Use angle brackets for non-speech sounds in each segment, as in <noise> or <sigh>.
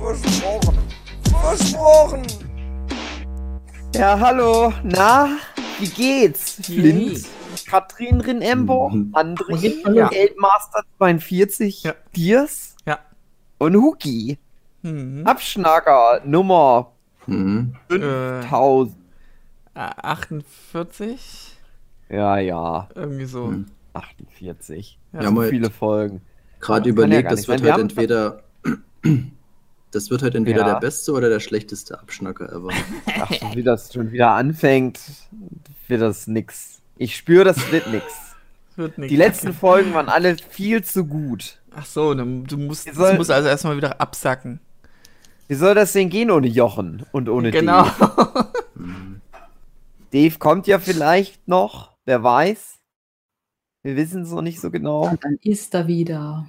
Versprochen. Versprochen. Ja, hallo. Na, wie geht's? Flint, Katrin Rinembo, Mhm. André, Ja. Geldmaster 42, Ja. Diers Ja. und Huki. Mhm. Abschnacker Nummer Mhm. Äh, 5000. 48? Ja, ja, Irgendwie so. Mhm. 48. Ja, so mal- viele Folgen. Gerade ja überlegt, gar das wird halt entweder. Das wird halt entweder Ja. der beste oder der schlechteste Abschnacker ever. <laughs> Ach, so wie das schon wieder anfängt, wird das nix. Ich spüre, das wird nix. <laughs> Wird nix. Die letzten Folgen waren alle viel zu gut. Ach so, dann, du musst, das soll- muss also erstmal wieder absacken. Wie soll das denn gehen ohne Jochen und ohne genau. Dave? <laughs> Dave kommt ja vielleicht noch, wer weiß. Wir wissen es noch nicht so genau. Und dann ist er wieder.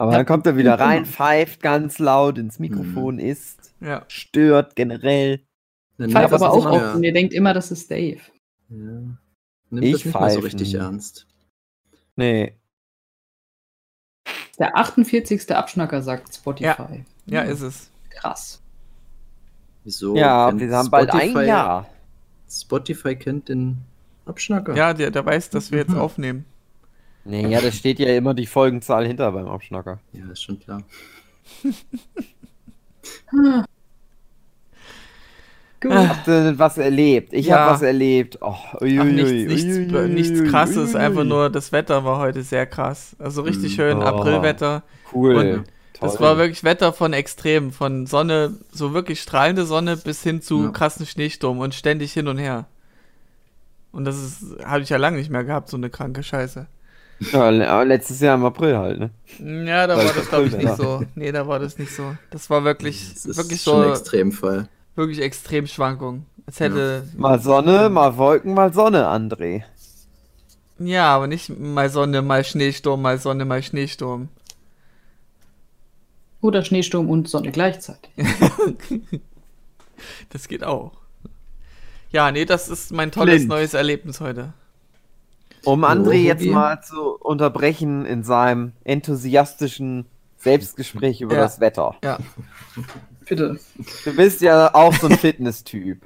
Aber Ja, dann kommt er wieder rein, <laughs> pfeift ganz laut ins Mikrofon, isst, ja. stört generell. Dann Pfeift aber auch mehr- und ihr denkt immer, das ist Dave. Ja. Nimmt Ich das nicht mehr so richtig ernst. Nee. Der 48. Abschnacker sagt Spotify. ja, Hm, ist es. Krass. Wieso? ja, wir haben bald ein Spotify- Jahr. Spotify kennt den Abschnacker. Ja, der, der weiß, dass wir jetzt Mhm. aufnehmen. Nee, ja, da steht ja immer die Folgenzahl hinter beim Abschnacker. Ja, ist schon klar. <laughs> Gut. Habt ihr denn was erlebt? Ich Ja. habe was erlebt. Oh, ui, Ach, nichts, nichts, ui, ui, nichts krasses, ui, einfach nur das Wetter war heute sehr krass. Also richtig Mhm. schön Oh. Aprilwetter. Cool. Und Das Toll. war wirklich Wetter von extrem, von Sonne, so wirklich strahlende Sonne bis hin zu Ja. krassen Schneesturm und ständig hin und her. Und das ist, habe ich ja lange nicht mehr gehabt, so eine kranke Scheiße. Ja, aber letztes Jahr im April halt, ne? Ja, da war das, glaube ich, nicht so. Nee, da war das nicht so. Das war wirklich, Das ist wirklich schon ein so, Extremfall. wirklich Extremschwankung. Als hätte, Mal Sonne, mal Wolken, mal Sonne, André. ja, aber nicht mal Sonne, mal Schneesturm, mal Sonne, mal Schneesturm. Oder Schneesturm und Sonne gleichzeitig. <laughs> Das geht auch. Ja, nee, das ist mein tolles Flint. neues Erlebnis heute. Um André jetzt mal zu unterbrechen in seinem enthusiastischen Selbstgespräch über Ja. das Wetter. Ja. Bitte. Du bist ja auch so ein Fitness-Typ.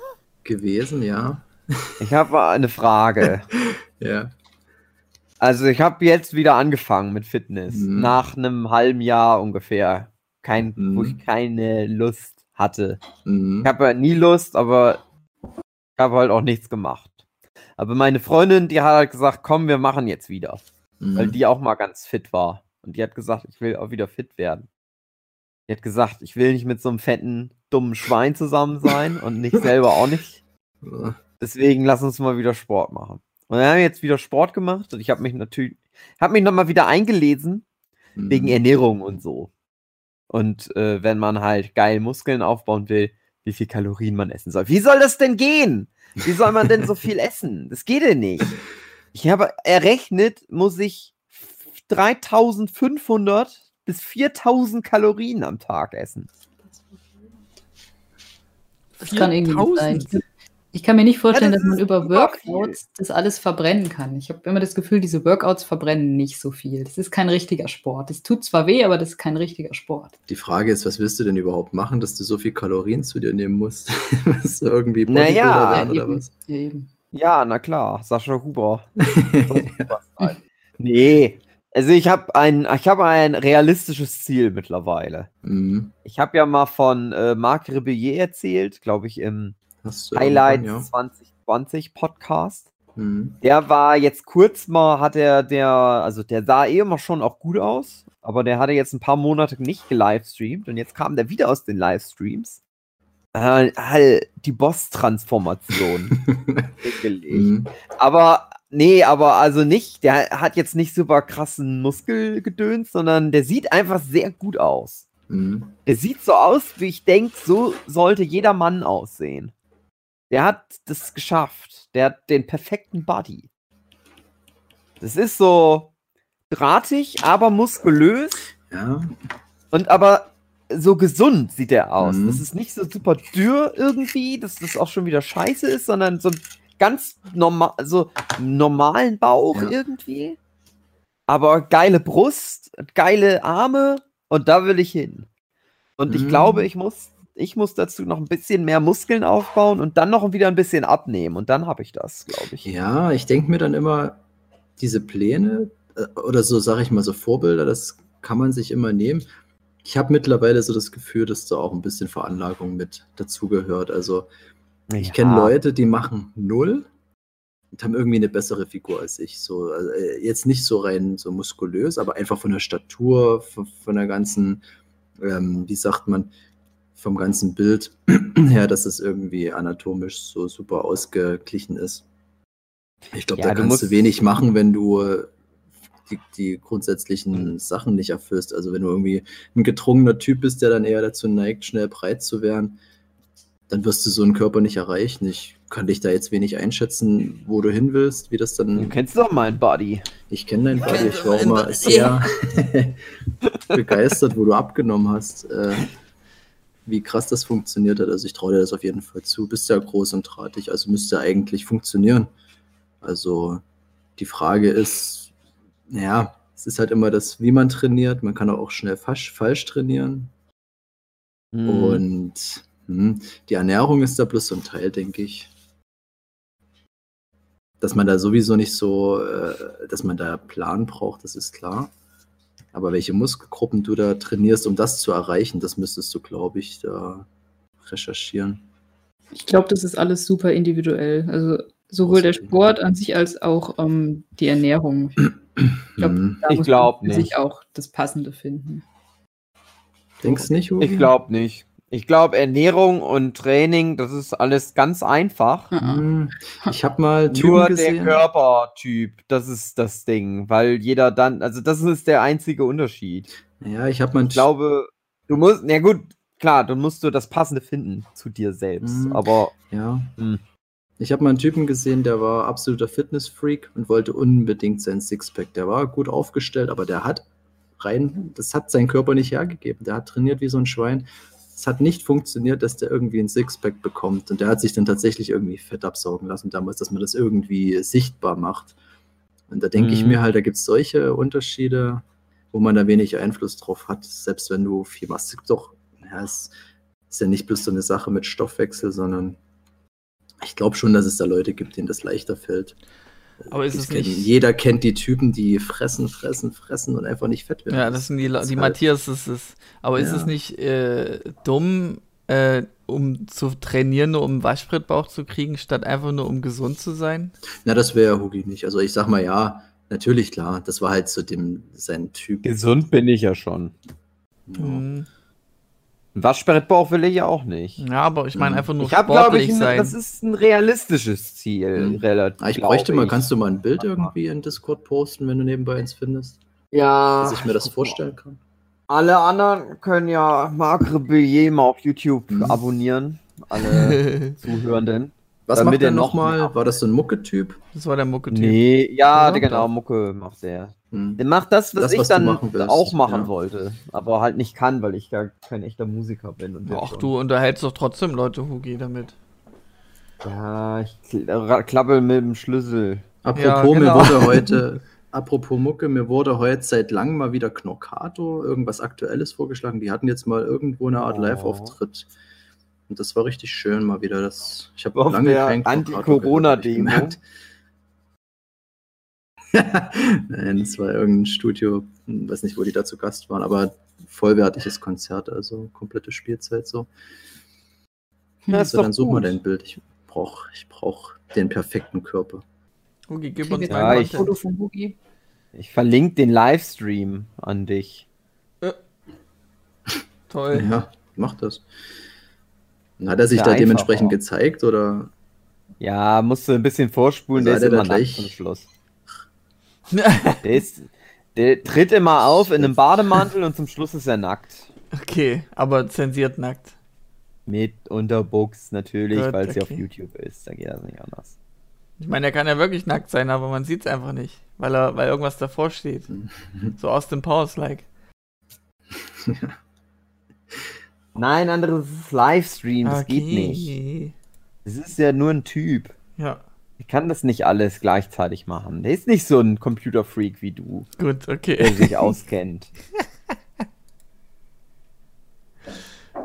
<laughs> Gewesen, ja. Ich habe mal eine Frage. <laughs> Ja. Also ich habe jetzt wieder angefangen mit Fitness. Mhm. Nach einem halben Jahr ungefähr. Kein, Wo Mhm. ich keine Lust hatte. Mhm. Ich habe ja nie Lust, aber ich habe halt auch nichts gemacht. Aber meine Freundin, die hat halt gesagt, komm, wir machen jetzt wieder. Mhm. Weil die auch mal ganz fit war. Und die hat gesagt, ich will auch wieder fit werden. Die hat gesagt, ich will nicht mit so einem fetten, dummen Schwein zusammen sein und nicht <laughs> selber auch nicht. Deswegen lass uns mal wieder Sport machen. Und dann haben wir jetzt wieder Sport gemacht und ich habe mich natürlich, habe mich nochmal wieder eingelesen Mhm. wegen Ernährung und so. Und äh, wenn man halt geil Muskeln aufbauen will, wie viel Kalorien man essen soll. Wie soll das denn gehen? Wie soll man denn so viel essen? Das geht ja nicht. Ich habe errechnet, muss ich 3500 bis 4000 Kalorien am Tag essen. Das kann irgendwie nicht 4000. sein. Ich kann mir nicht vorstellen, Ja, das dass man über Workouts das alles verbrennen kann. Ich habe immer das Gefühl, diese Workouts verbrennen nicht so viel. Das ist kein richtiger Sport. Das tut zwar weh, aber das ist kein richtiger Sport. Die Frage ist, was willst du denn überhaupt machen, dass du so viel Kalorien zu dir nehmen musst? <laughs> Du irgendwie Naja, werden oder eben. was? Ja, eben. Ja, na klar, Sascha Huber. <laughs> nee, also ich habe ein, ich habe ein realistisches Ziel mittlerweile. Mhm. Ich habe ja mal von äh, Marc Rebellier erzählt, glaube ich, im Highlight irgendwann, 2020 Podcast. ja. Mhm. Der war jetzt kurz mal, hat er, der, also der sah eh immer schon auch gut aus, aber der hatte jetzt ein paar Monate nicht gelivestreamt und jetzt kam der wieder aus den Livestreams. Äh, halt die Boss-Transformation. <laughs> Mhm. Aber nee, aber also nicht, der hat jetzt nicht super krassen Muskelgedöns, sondern der sieht einfach sehr gut aus. Mhm. Der sieht so aus, wie ich denke, so sollte jeder Mann aussehen. Der hat das geschafft. Der hat den perfekten Body. Das ist so drahtig, aber muskulös Ja, und aber so gesund sieht er aus. Mhm. Das ist nicht so super dürr irgendwie, dass das auch schon wieder scheiße ist, sondern so ein ganz normal, so normalen Bauch Ja. irgendwie. Aber geile Brust, geile Arme und da will ich hin. Und ich Mhm. glaube, ich muss, ich muss dazu noch ein bisschen mehr Muskeln aufbauen und dann noch wieder ein bisschen abnehmen. Und dann habe ich das, glaube ich. ja ich denke mir dann immer, diese Pläne äh, oder so, sage ich mal, so Vorbilder, das kann man sich immer nehmen. Ich habe mittlerweile so das Gefühl, dass da auch ein bisschen Veranlagung mit dazugehört. Also ich kenne Ja. Leute, die machen null und haben irgendwie eine bessere Figur als ich. So, also, äh, jetzt nicht so rein so muskulös, aber einfach von der Statur, von, von der ganzen, ähm, wie sagt man, vom ganzen Bild <clears throat> her, dass es irgendwie anatomisch so super ausgeglichen ist. Ich glaube, Ja, da du kannst du wenig machen, wenn du die, die grundsätzlichen Sachen nicht erfüllst. Also wenn du irgendwie ein gedrungener Typ bist, der dann eher dazu neigt, schnell breit zu werden, dann wirst du so einen Körper nicht erreichen. Ich kann dich da jetzt wenig einschätzen, wo du hin willst, wie das Du dann. kennst doch meinen Body. Ich kenne dein Body, ich war auch mal sehr <laughs> begeistert, wo du abgenommen hast, äh, wie krass das funktioniert hat. Also ich traue dir das auf jeden Fall zu. Bist ja groß und drahtig, also müsste eigentlich funktionieren. Also die Frage ist, naja, es ist halt immer das, wie man trainiert. Man kann auch schnell falsch, falsch trainieren. Mhm. Und hm, die Ernährung ist da bloß so ein Teil, denke ich. Dass man da sowieso nicht so, äh, dass man da Plan braucht, das ist klar. Aber welche Muskelgruppen du da trainierst, um das zu erreichen, das müsstest du, glaube ich, da recherchieren. Ich glaube, das ist alles super individuell. Also sowohl der. Sport an sich als auch ähm, die Ernährung. <clears throat> glaub. Da Ich muss glaub man für sich nicht. auch das Passende finden. Denkst du nicht, Uwe? Ich glaube nicht. Ich glaube, Ernährung und Training, das ist alles ganz einfach. Ah, Hm. Ich habe mal Typen Nur gesehen. der Körpertyp, das ist das Ding, weil jeder dann, also das ist der einzige Unterschied. Ja, ich habe mal Ich glaube, du musst, na gut, klar, dann musst du das Passende finden zu dir selbst, Mhm. aber Ja. Hm. Ich habe mal einen Typen gesehen, der war absoluter Fitnessfreak und wollte unbedingt sein Sixpack. Der war gut aufgestellt, aber der hat rein, das hat sein Körper nicht hergegeben. Der hat trainiert wie so ein Schwein. Es hat nicht funktioniert, dass der irgendwie ein Sixpack bekommt. Und der hat sich dann tatsächlich irgendwie Fett absaugen lassen damals, dass man das irgendwie sichtbar macht. Und da denke ich Mhm. mir halt, da gibt es solche Unterschiede, wo man da wenig Einfluss drauf hat, selbst wenn du viel machst. Doch, ja, es ist ja nicht bloß so eine Sache mit Stoffwechsel, sondern ich glaube schon, dass es da Leute gibt, denen das leichter fällt. Aber ist Ich es kenn- nicht- Jeder kennt die Typen, die fressen, fressen, fressen und einfach nicht fett werden. Ja, das sind die, ist die halt- Matthias, das ist. Aber ist Ja. es nicht äh, dumm, äh, um zu trainieren, nur um einen Waschbrettbauch zu kriegen, statt einfach nur um gesund zu sein? Na, das wäre ja Hugi nicht. Also ich sag mal ja, natürlich klar. Das war halt so dem sein Typ. gesund bin ich ja schon. Ja. Mhm. Ein Waschbrettbauch will ich ja auch nicht. Ja, aber ich meine Mhm. einfach nur Ich habe, glaube ich, sportlich ein, sein. das ist ein realistisches Ziel, Mhm. relativ. Ah, ich bräuchte mal, ich. kannst du mal ein Bild irgendwie in Discord posten, wenn du nebenbei eins findest? Ja. Dass ich mir das mal. vorstellen kann. Alle anderen können ja Magre Billet mal auf YouTube Mhm. abonnieren. Alle <laughs> Zuhörenden. Was Damit macht er noch nochmal? War das so ein Mucke-Typ? das war der Mucke-Typ. Nee, ja, Oder? genau, Mucke macht der. Hm. Der macht das, was Das, ich was dann machen auch machen ja. wollte. Aber halt nicht kann, weil ich gar kein echter Musiker bin. Und Ach, du unterhältst doch trotzdem Leute, Hugi, damit. Ja, ich kl- klappel mit dem Schlüssel. Apropos, Ja, mir genau. wurde <laughs> heute, apropos Mucke, mir wurde heute seit langem mal wieder Knockato, irgendwas Aktuelles vorgeschlagen. Die hatten jetzt mal irgendwo eine Art Oh. Live-Auftritt. Und das war richtig schön mal wieder. Das, ich habe Auf lange der kein Anti-Corona-Demo. ich. <laughs> Nein, das war irgendein Studio, hm, weiß nicht, wo die da zu Gast waren, aber vollwertiges Konzert, also komplette Spielzeit so. Ja, ist Also doch dann such mal dein Bild. Ich brauche ich brauch den perfekten Körper. Hugi, gib uns Ja, ein ich- Foto von Boogie? Ich verlinke den Livestream an dich. Toll. Ja, mach das. Hat er sich Ja, da dementsprechend auch. gezeigt oder? Ja, musst du ein bisschen vorspulen, der Seid ist immer nackt gleich? zum Schluss. <laughs> Der, ist, der tritt immer auf in einem Bademantel und zum Schluss ist er nackt. Okay, aber zensiert nackt. Mit Unterbuchs natürlich, weil es ja auf okay. YouTube ist. Da geht das nicht anders. Ich meine, er kann ja wirklich nackt sein, aber man sieht es einfach nicht, weil er, weil irgendwas davor steht. <laughs> So aus dem Pause-like. <laughs> Nein, anderes ist Livestream, das geht nicht. Das ist ja nur ein Typ. Ja, Ich kann das nicht alles gleichzeitig machen. Der ist nicht so ein Computerfreak wie du, gut, der okay. sich <laughs> auskennt.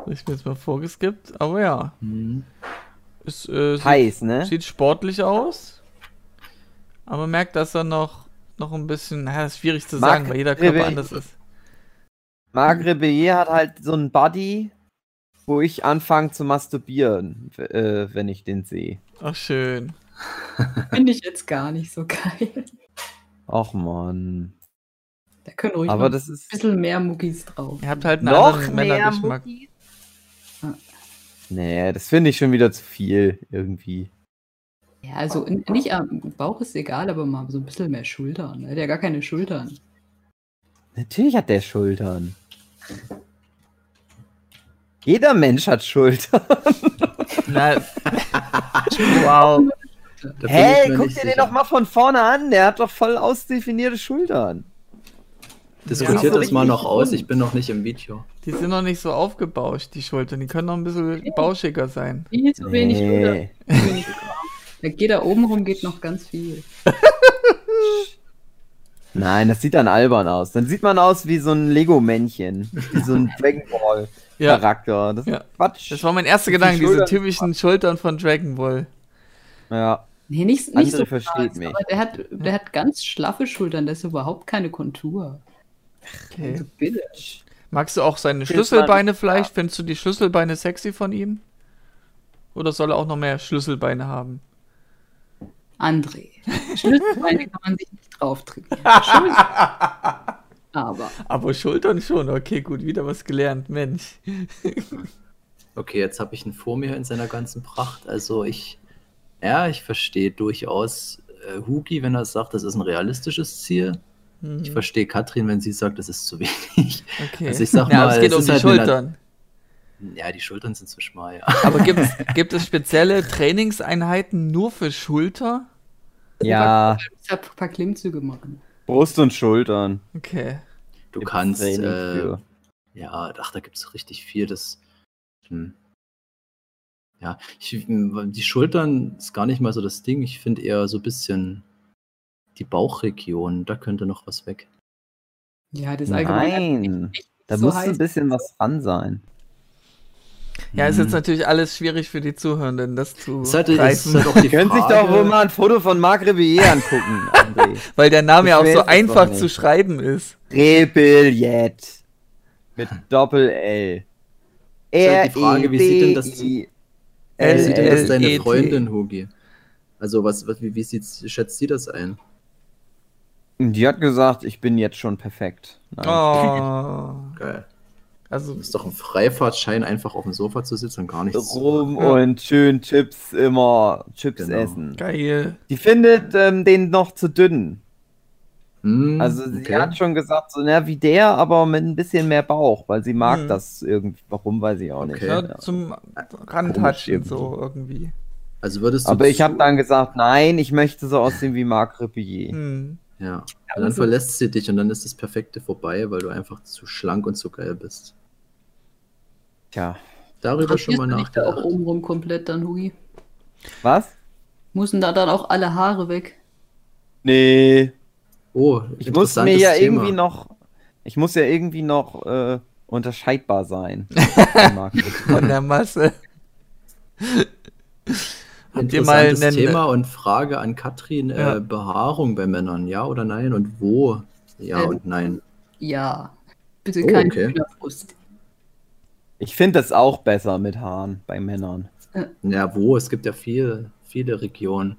Ich bin jetzt mal vorgeskippt, aber ja. Mhm. Es äh, sieht, Heiß, ne? sieht sportlich aus. Aber merkt, dass er noch, noch ein bisschen, das ist schwierig zu Mag- sagen, weil jeder Körper Rebe- anders ist. Marc Rebillet hat halt so einen Buddy, wo ich anfange zu masturbieren, äh, wenn ich den sehe. Ach, schön. Finde ich jetzt gar nicht so geil. Och man. Da können ruhig Aber das ein ist bisschen mehr Muckis drauf. Ihr habt halt einen noch anderen Männergeschmack. Nee, das finde ich schon wieder zu viel irgendwie. Ja, also nicht am Bauch ist egal, aber mal so ein bisschen mehr Schultern. Er hat ja gar keine Schultern. Natürlich hat der Schultern. Jeder Mensch hat Schultern. <laughs> Na, wow. Hey, guck dir den sicher. doch mal von vorne an. Der hat doch voll ausdefinierte Schultern. Diskutiert Ja, das mal noch aus, ich bin noch nicht im Video. Die sind noch nicht so aufgebauscht, die Schultern. Die können noch ein bisschen bauschiger sein. Viel zu wenig Schultern. Nee. Zu wenig Arm. Da geht da oben rum, geht noch ganz viel. <laughs> Nein, das sieht dann albern aus. Dann sieht man aus wie so ein Lego-Männchen. Wie so ein <laughs> Dragon Ja, Ball-Charakter. Das ist Ja. Quatsch. das war mein erster Die Gedanke, diese Schultern- typischen Schultern von Dragon Ball. ja. Nee, nicht, nicht Andere so versteht krass, mich. aber der hat, der hat ganz schlaffe Schultern, das ist überhaupt keine Kontur. Okay. Also bitte. Magst du auch seine mal- Schlüsselbeine vielleicht? Findest du die Schlüsselbeine sexy von ihm? Oder soll er auch noch mehr Schlüsselbeine haben? André. Schlüsselbeine kann man sich nicht drauf trainieren. Schultern. <laughs> Aber Aber Schultern schon. Okay, gut, wieder was gelernt. Mensch. Okay, jetzt habe ich ihn vor mir in seiner ganzen Pracht. Also ich, ja, ich verstehe durchaus äh, Hugi, wenn er sagt, das ist ein realistisches Ziel. Mhm. Ich verstehe Katrin, wenn sie sagt, das ist zu wenig. Okay. Also ich sag ja, mal, es geht es um die halt eine- Schultern. Ja, die Schultern sind zu schmal, ja. Aber gibt's, <laughs> gibt es spezielle Trainingseinheiten nur für Schulter? Ja, ich habe ein paar Klimmzüge machen. Brust und Schultern. Okay. Du Gibt's kannst, äh, ja, ach, da gibt es richtig viel. Das, hm. Ja, ich, die Schultern ist gar nicht mal so das Ding. Ich finde eher so ein bisschen die Bauchregion, da könnte noch was weg. Ja, das allgemein Nein, da so muss ein bisschen was dran sein. Ja, ist Hm. jetzt natürlich alles schwierig für die Zuhörenden, das zu ist halt auch die <laughs> Können sich doch wohl mal ein Foto von Marc Rebillet angucken, <laughs> André. weil der Name ja Ich auch weiß so einfach zu schreiben ist. Rebillet. Mit Doppel-L. Ist halt die Frage, wie sieht denn das- R-E-B-I- Wie sieht denn das deine L-E-T. Freundin, Hugi? Also, was, was, wie, wie sieht, schätzt sie das ein? Die hat gesagt, ich bin jetzt schon perfekt. Nein. Oh. <laughs> Geil. Also, Ist doch ein Freifahrtschein, einfach auf dem Sofa zu sitzen und gar nichts zu Rum Ja. und schön Chips immer Chips Genau. essen. geil. Die findet ähm, den noch zu dünn. Hm, Also sie okay. hat schon gesagt, so na wie der, aber mit ein bisschen mehr Bauch, weil sie mag Mhm. das irgendwie. Warum weiß ich auch nicht. Okay. Ja, Ja. zum irgendwie. so irgendwie. Also würdest du. Aber ich habe dann gesagt, nein, ich möchte so aussehen wie Marc Rebillet. Hm. Ja. Und dann verlässt sie dich und dann ist das Perfekte vorbei, weil du einfach zu schlank und zu geil bist. Tja, Darüber schon mal nicht da auch nachgedacht. obenrum komplett dann, Hugi? was? Müssen da dann auch alle Haare weg? Nee, Oh, ich muss mir ja Thema. irgendwie noch, ich muss ja irgendwie noch äh, unterscheidbar sein. <laughs> Von der Masse. Habt ihr mal Interessantes einen. Thema und Frage an Katrin: Ja. äh, Behaarung bei Männern, ja oder nein? Und wo? Ja Ähm, und nein. Ja. Bitte Oh, kein okay. Hühnerbrust. Ich finde das auch besser mit Haaren bei Männern. Ja, wo? Es gibt ja viel, viele Regionen.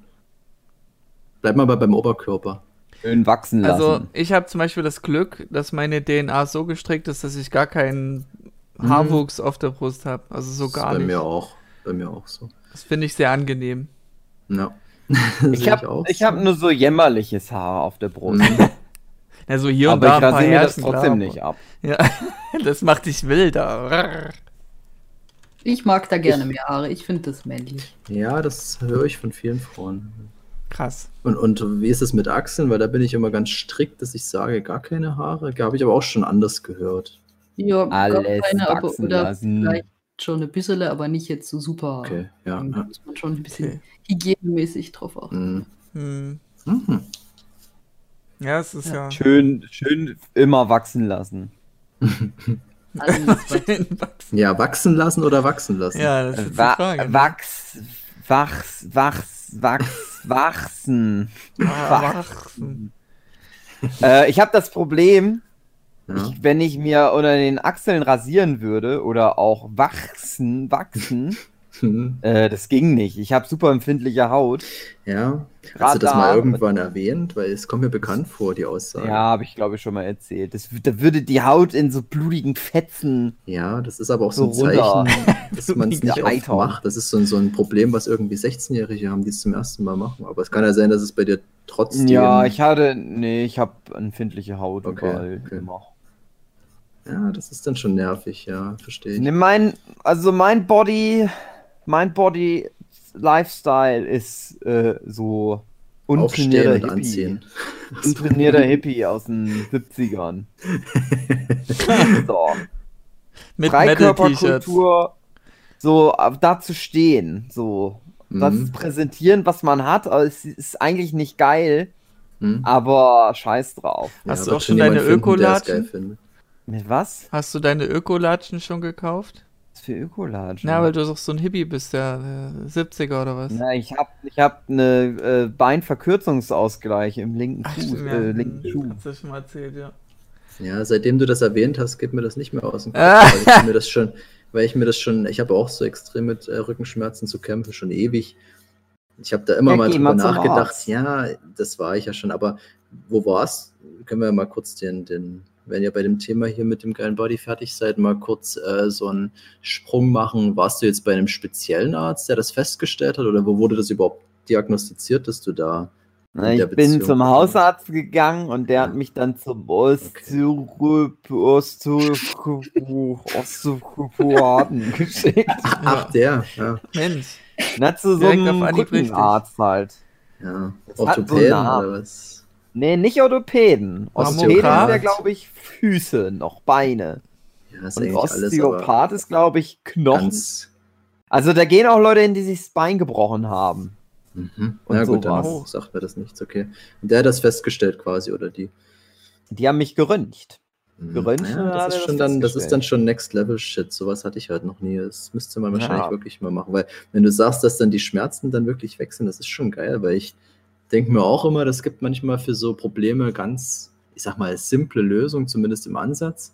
Bleib mal bei beim Oberkörper. Schön wachsen lassen. Also, ich habe zum Beispiel das Glück, dass meine DNA so gestrickt ist, dass ich gar keinen Mhm. Haarwuchs auf der Brust habe. Also so Das ist gar bei nicht. mir auch. Bei mir auch so. Das finde ich sehr angenehm. Ja. <laughs> ich habe ich hab nur so jämmerliches Haar auf der Brust. <laughs> Also hier und aber da ich rasiere mir das trotzdem klar, nicht ab. Ja, <laughs> das macht dich wilder. Ich mag da gerne mehr Haare. Ich finde das männlich. Ja, das höre ich von vielen Frauen. Krass. Und, und wie ist es mit Achseln? Weil da bin ich immer ganz strikt, dass ich sage, gar keine Haare. Habe ich aber auch schon anders gehört. Ja, gar Alles keine, aber, oder lassen. vielleicht schon ein bisschen, aber nicht jetzt so super. Okay, ja. Da ja. muss man schon ein bisschen Okay. hygienmäßig drauf achten. Mhm. Hm. Mhm. Ja, es ist ja. Schön, schön immer wachsen lassen. <laughs> Wachsen. Ja, wachsen lassen oder wachsen lassen? Ja, das ist jetzt die Wa Frage. wachs, wachs, wachs, wachs, wachsen. Ah, wachsen. äh, ich habe das Problem, Ja. ich, wenn ich mir unter den Achseln rasieren würde oder auch wachsen, wachsen, <laughs> äh, das ging nicht. Ich habe super empfindliche Haut. Ja. Hast du das Radar. mal irgendwann erwähnt? Weil es kommt mir bekannt vor, die Aussage. Ja, habe ich glaube ich schon mal erzählt. Das, da würde die Haut in so blutigen Fetzen. Ja, das ist aber auch so ein So runter. Zeichen, <laughs> dass man es nicht oft macht. Das ist so ein, so ein Problem, was irgendwie 16-Jährige haben, die es zum ersten Mal machen. Aber es kann ja sein, dass es bei dir trotzdem. Ja, ich hatte, nee, ich habe empfindliche Haut Okay, überall okay. immer. Ja, das ist dann schon nervig, ja, verstehe ich. Mein, also mein Body, mein Body Lifestyle ist äh, so untrainierter Hippie. anziehen. <laughs> Untrainierter Hippie aus den 70ern. <laughs> so. Mit. Freikörperkultur, so äh, da zu stehen, so das Mhm. präsentieren, was man hat, aber es ist eigentlich nicht geil, Hm? aber scheiß drauf. Hast du wird auch schon deine Ökolatschen? Mit was? Hast du deine Ökolatschen schon gekauft? Was für Ökolatschen? Na, weil du doch so ein Hippie bist, der äh, 70er oder was? Na, ich hab, ich hab eine äh, Beinverkürzungsausgleich im linken Ach, Fuß, stimmt, äh, ja. linken Schuh. Hast du schon mal erzählt, ja. Ja, seitdem du das erwähnt hast, geht mir das nicht mehr aus dem Kopf. Ah. Weil ich mir das schon, weil ich mir das schon, ich habe auch so extrem mit äh, Rückenschmerzen zu kämpfen, schon ewig. Ich habe da immer Ja, mal drüber nachgedacht, Arzt. ja, das war ich ja schon, aber wo war's? Können wir ja mal kurz den, den, wenn ihr bei dem Thema hier mit dem geilen Body fertig seid, mal kurz äh, so einen Sprung machen. Warst du jetzt bei einem speziellen Arzt, der das festgestellt hat, oder wo wurde das überhaupt diagnostiziert, dass du da Na, ich bin Beziehung- zum Hausarzt gegangen und der hat mich dann zum Osteo Osteo Osteopathen <laughs> geschickt. Ach, der, ja. Mensch. Na, zu so Direkt einem. Rückenarzt halt. ja. So Orthopäden Namen. oder was? Nee, nicht Orthopäden. Orthopäden Osteopath? wäre, glaube ich, Füße, noch Beine. Ja, ist Und eigentlich alles Osteopath ist, glaube ich, Knochen. Also da gehen auch Leute hin, die sich das Bein gebrochen haben. Mhm. Und Ja, gut, dann sowas. sagt mir das nichts, okay. Und der hat das festgestellt quasi, oder die? Die haben mich geröntgt. Mhm. Geröntgt, Ja, das, ist das schon dann, das ist dann schon Next Level Shit. Sowas hatte ich halt noch nie. Das müsste man wahrscheinlich Ja. wirklich mal machen, weil wenn du sagst, dass dann die Schmerzen dann wirklich weg sind, das ist schon geil, weil ich denke mir auch immer, das gibt manchmal für so Probleme ganz, ich sag mal, simple Lösungen, zumindest im Ansatz.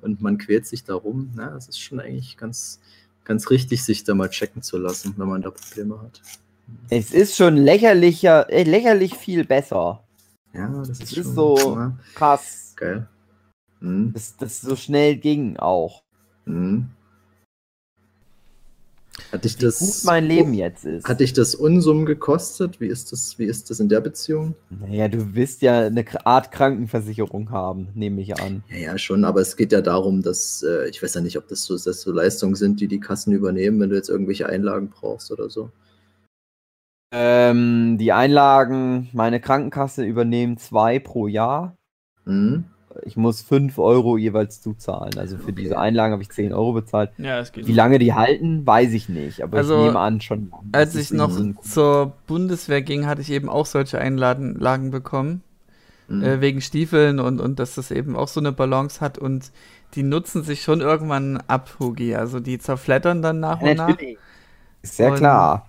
Und man quält sich darum. Na, das ist schon eigentlich ganz, ganz richtig, sich da mal checken zu lassen, wenn man da Probleme hat. Es ist schon lächerlicher, äh, lächerlich viel besser. Ja, das ist, Das schon ist so- ja, Krass, geil. Mhm. dass das so schnell ging auch. Mhm. Hat dich Wie das gut mein Leben jetzt ist. Hat dich das Unsummen gekostet? Wie ist das, wie ist das in der Beziehung? Naja, du wirst ja eine Art Krankenversicherung haben, nehme ich an. Ja, ja, schon, aber es geht ja darum, dass, äh, ich weiß ja nicht, ob das so, dass so Leistungen sind, die die Kassen übernehmen, wenn du jetzt irgendwelche Einlagen brauchst oder so. Ähm, die Einlagen, meine Krankenkasse übernehmen zwei pro Jahr. Mhm. Ich muss fünf Euro jeweils zuzahlen. Also für Okay. diese Einlagen habe ich 10 Euro bezahlt. Ja, es geht. Wie lange die halten, weiß ich nicht. Aber Also, ich nehme an, schon. Als Das ich noch zur Bundeswehr ging, hatte ich eben auch solche Einlagen bekommen. Mhm. Äh, wegen Stiefeln und, und dass das eben auch so eine Balance hat und die nutzen sich schon irgendwann ab, Hugi. Also die zerflattern dann nach und nach. Natürlich. Ist ja Und- klar.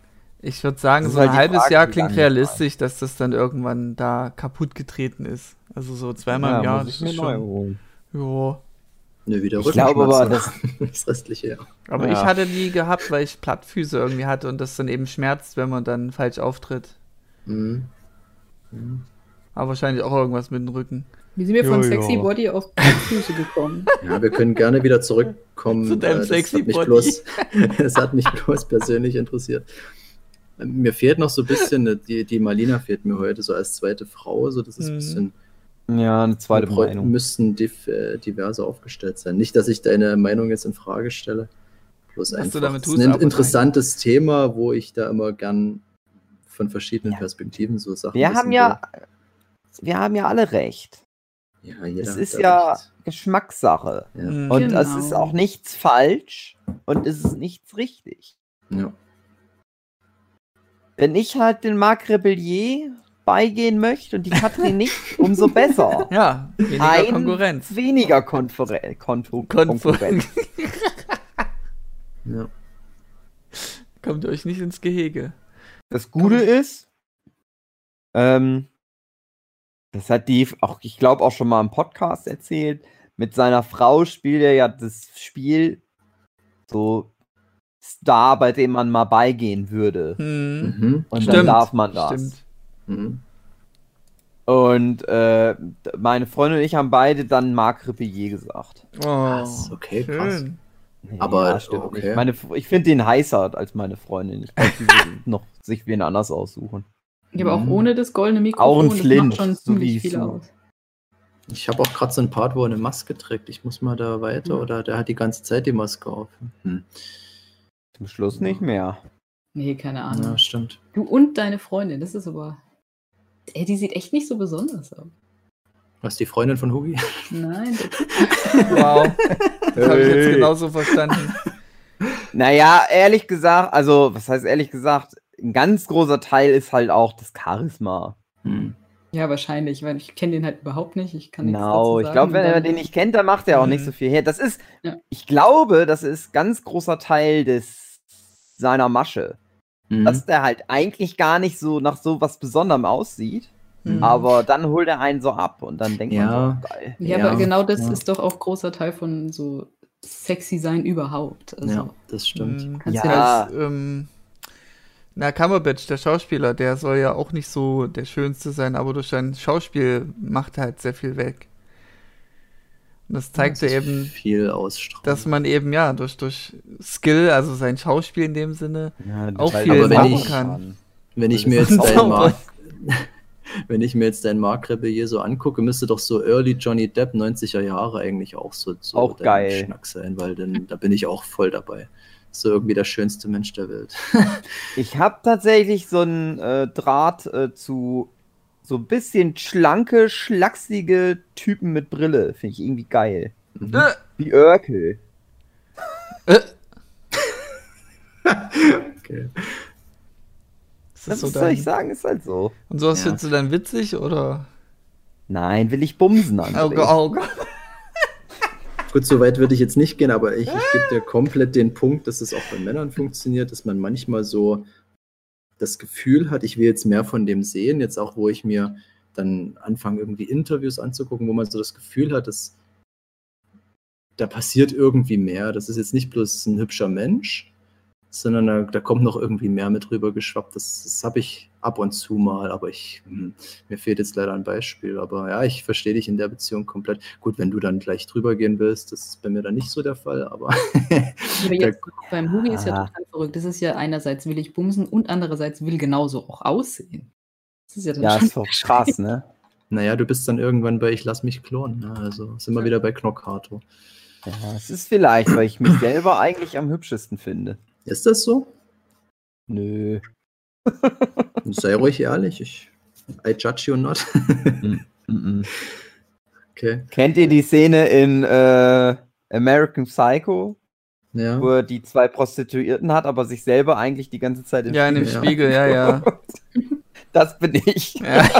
Ich würde sagen, Das so ein halt halbes Frage, Jahr klingt realistisch, dass das dann irgendwann da kaputt getreten ist. Also so zweimal im Jahr, muss das ist neu schon. holen. Ja. Nö, wieder Ich glaube aber, Rückenschmerzen. <laughs> das restliche, ja. Aber Ja. ich hatte die gehabt, weil ich Plattfüße irgendwie hatte und das dann eben schmerzt, wenn man dann falsch auftritt. Mhm. Aber wahrscheinlich auch irgendwas mit dem Rücken. Wie sind wir von Ja, Sexy ja. Body auf Füße gekommen? <laughs> Ja, wir können gerne wieder zurückkommen. Zu deinem Äh, das sexy hat mich Body. bloß, <laughs> Das hat mich bloß persönlich interessiert. Mir fehlt noch so ein bisschen, äh, die, die Marlina fehlt mir heute so als zweite Frau. So, das ist ein Mhm. bisschen Ja, eine zweite Meinung. müssten äh, diverser aufgestellt sein. Nicht, dass ich deine Meinung jetzt in Frage stelle. Bloß Was du einfach. es ist ein interessantes Thema, wo ich da immer gern von verschiedenen Ja. Perspektiven so Sachen Wir haben ja, wir haben ja alle recht. will. ja, jeder Es ist ja recht. Geschmackssache. Ja. Mhm. Und Genau. es ist auch nichts falsch und es ist nichts richtig. Ja. Wenn ich halt den Marc Rebellier beigehen möchte und die Katrin <laughs> nicht, umso besser. Ja, weniger Ein Konkurrenz. Weniger Konfer Konto Konfer Konkurrenz. <laughs> Ja. Kommt euch nicht ins Gehege. Das Gute ist, ähm, das hat die auch, ich glaube, auch schon mal im Podcast erzählt. Mit seiner Frau spielt er ja das Spiel so Star, bei dem man mal beigehen würde. Hm. Mhm. Und dann darf man das. Stimmt. Mhm. Und äh, meine Freundin und ich haben beide dann Marc Rippier gesagt. Oh, Krass, okay, krass. schön. Nee, Aber, stimmt okay. nicht. Meine, ich finde den heißer als meine Freundin. Ich glaube, die würde <laughs> noch sich wen anders aussuchen. Ja, aber auch Mhm. ohne das goldene Auch Mikrofon, ein das Flint, macht schon so wie viel Sue. aus. Ich habe auch gerade so ein Part, wo er eine Maske trägt. Ich muss mal da weiter Ja. oder der hat die ganze Zeit die Maske auf. Hm. Zum Schluss nicht mehr. Nee, keine Ahnung. Ja, stimmt. Du und deine Freundin, das ist aber. Ey, die sieht echt nicht so besonders aus. Was die Freundin von Hugi? Nein, <laughs> Wow. <laughs> Das habe ich jetzt genauso verstanden. Naja, ehrlich gesagt, also, was heißt ehrlich gesagt, ein ganz großer Teil ist halt auch das Charisma. Hm. ja, wahrscheinlich, weil ich kenne den halt überhaupt nicht. Ich kann nichts Genau, dazu ich sagen. glaube, wenn er den nicht kennt, dann macht er auch nicht Mhm. so viel her. Das ist, Ja. ich glaube, das ist ganz großer Teil des seiner Masche. Mhm. Dass der halt eigentlich gar nicht so nach so was Besonderem aussieht, Mhm. aber dann holt er einen so ab und dann denkt Ja. man so, geil. Ja, Ja, aber genau das ja. ist doch auch großer Teil von so sexy sein überhaupt. Also, ja, das stimmt. Mhm. Ja. Als, ähm, na, Cumberbatch, der Schauspieler, der soll ja auch nicht so der Schönste sein, aber durch sein Schauspiel macht er halt sehr viel weg. Das zeigt Das eben, dass man eben, ja, durch, durch Skill, also sein Schauspiel in dem Sinne, Ja, Auch viel machen ich- kann. <laughs> <laughs> Wenn ich mir jetzt ein deinen. Mark, wenn ich mir jetzt deinen Mark Rebellier so angucke, müsste doch so Early Johnny Depp 90er Jahre eigentlich auch so, so Auch dein geil. Schnack sein, weil dann, da bin ich auch voll dabei. So irgendwie der schönste Mensch der Welt. <laughs> Ich habe tatsächlich so einen äh, Draht äh, zu so ein bisschen schlanke, schlachsige Typen mit Brille. Finde ich irgendwie geil. Mhm. äh, Wie Urkel. äh, <laughs> Okay. ist Was das so soll ich sagen? Ist halt so. und sowas Ja. findest du dann witzig oder? Nein, will ich bumsen an. Oh, Gott, oh Gott. <laughs> Gut, so weit würde ich jetzt nicht gehen, aber ich, ich gebe dir komplett den Punkt, dass es auch bei Männern funktioniert, dass man manchmal so das Gefühl hat, ich will jetzt mehr von dem sehen, jetzt auch, wo ich mir dann anfange, irgendwie Interviews anzugucken, wo man so das Gefühl hat, dass da passiert irgendwie mehr. Das ist jetzt nicht bloß ein hübscher Mensch, sondern da, da kommt noch irgendwie mehr mit rüber geschwappt. Das, das habe ich ab und zu mal, aber ich, hm, mir fehlt jetzt leider ein Beispiel. Aber ja, ich verstehe dich in der Beziehung komplett. Gut, wenn du dann gleich drüber gehen willst, das ist bei mir dann nicht so der Fall, aber <laughs> Aber jetzt beim Hugi ist ja Ah. total verrückt. Das ist ja einerseits will ich bumsen und andererseits will genauso auch aussehen. Das ist ja dann Ja, schon ist doch krass, ne? naja, du bist dann irgendwann bei Ich lass mich klonen. Ne? Also sind wir wieder bei Knockharto. Ja, es ist vielleicht, weil ich mich selber eigentlich am hübschesten finde. Ist das so? Nö. <laughs> Sei ruhig ehrlich. Ich, I judge you not. Mhm. okay. Kennt ihr die Szene in äh, American Psycho, Ja. wo er die zwei Prostituierten hat, aber sich selber eigentlich die ganze Zeit im Ja, in dem Ja. Spiegel, ja, ja. <laughs> Das bin ich. ja. <laughs>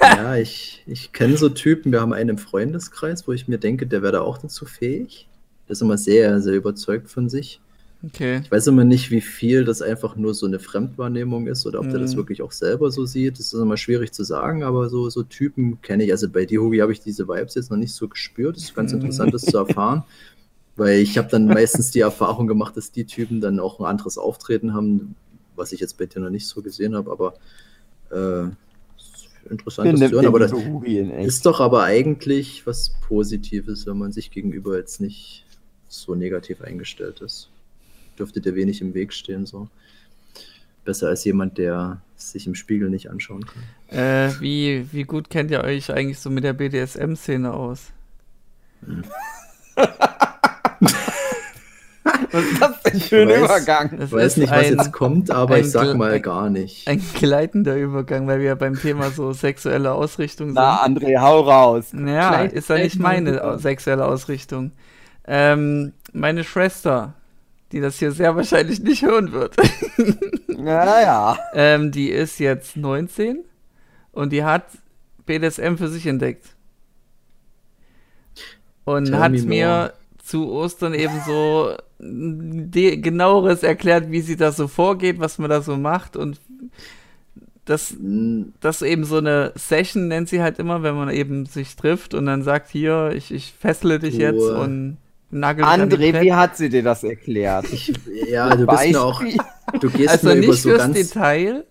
Ja, ich, ich kenne so Typen, wir haben einen im Freundeskreis, wo ich mir denke, der wäre da auch dazu fähig. Der ist immer sehr, sehr überzeugt von sich. Okay. Ich weiß immer nicht, wie viel das einfach nur so eine Fremdwahrnehmung ist oder ob der das Mhm. wirklich auch selber so sieht. Das ist immer schwierig zu sagen, aber so, so Typen kenne ich. Also bei dir, Hugi, habe ich diese Vibes jetzt noch nicht so gespürt. Das ist ganz Mhm. interessant, das zu erfahren. <laughs> Weil ich habe dann meistens die Erfahrung gemacht, dass die Typen dann auch ein anderes Auftreten haben, was ich jetzt bei dir noch nicht so gesehen habe, aber äh, ist interessant das zu hören. Aber das ist doch aber eigentlich was Positives, wenn man sich gegenüber jetzt nicht so negativ eingestellt ist. Dürfte dir wenig im Weg stehen, so. Besser als jemand, der sich im Spiegel nicht anschauen kann. Äh, wie, wie gut kennt ihr euch eigentlich so mit der BDSM-Szene aus? <laughs> Was ist das denn für ein Übergang? Ich weiß nicht, was ein- jetzt kommt, aber ich sag mal ein- gar nicht. Ein gleitender Übergang, weil wir ja beim Thema so sexuelle Ausrichtung sind. Na, André, hau raus. Naja, Gleit- ist ja nicht meine au- sexuelle Ausrichtung. Ähm, meine Schwester, die das hier sehr wahrscheinlich nicht hören wird, <laughs> Ja, ja. ähm, die ist jetzt 19 und die hat BDSM für sich entdeckt. Und Tell hat me mir zu Ostern eben so genaueres erklärt, wie sie da so vorgeht, was man da so macht und das Hm, das eben so eine Session nennt sie halt immer, wenn man eben sich trifft und dann sagt, hier, ich, ich fessle dich Du, jetzt und nagel an André, wie hat sie dir das erklärt? Ich, ja, du bist mir auch, du gehst Also mir über nicht so fürs ganz, Detail.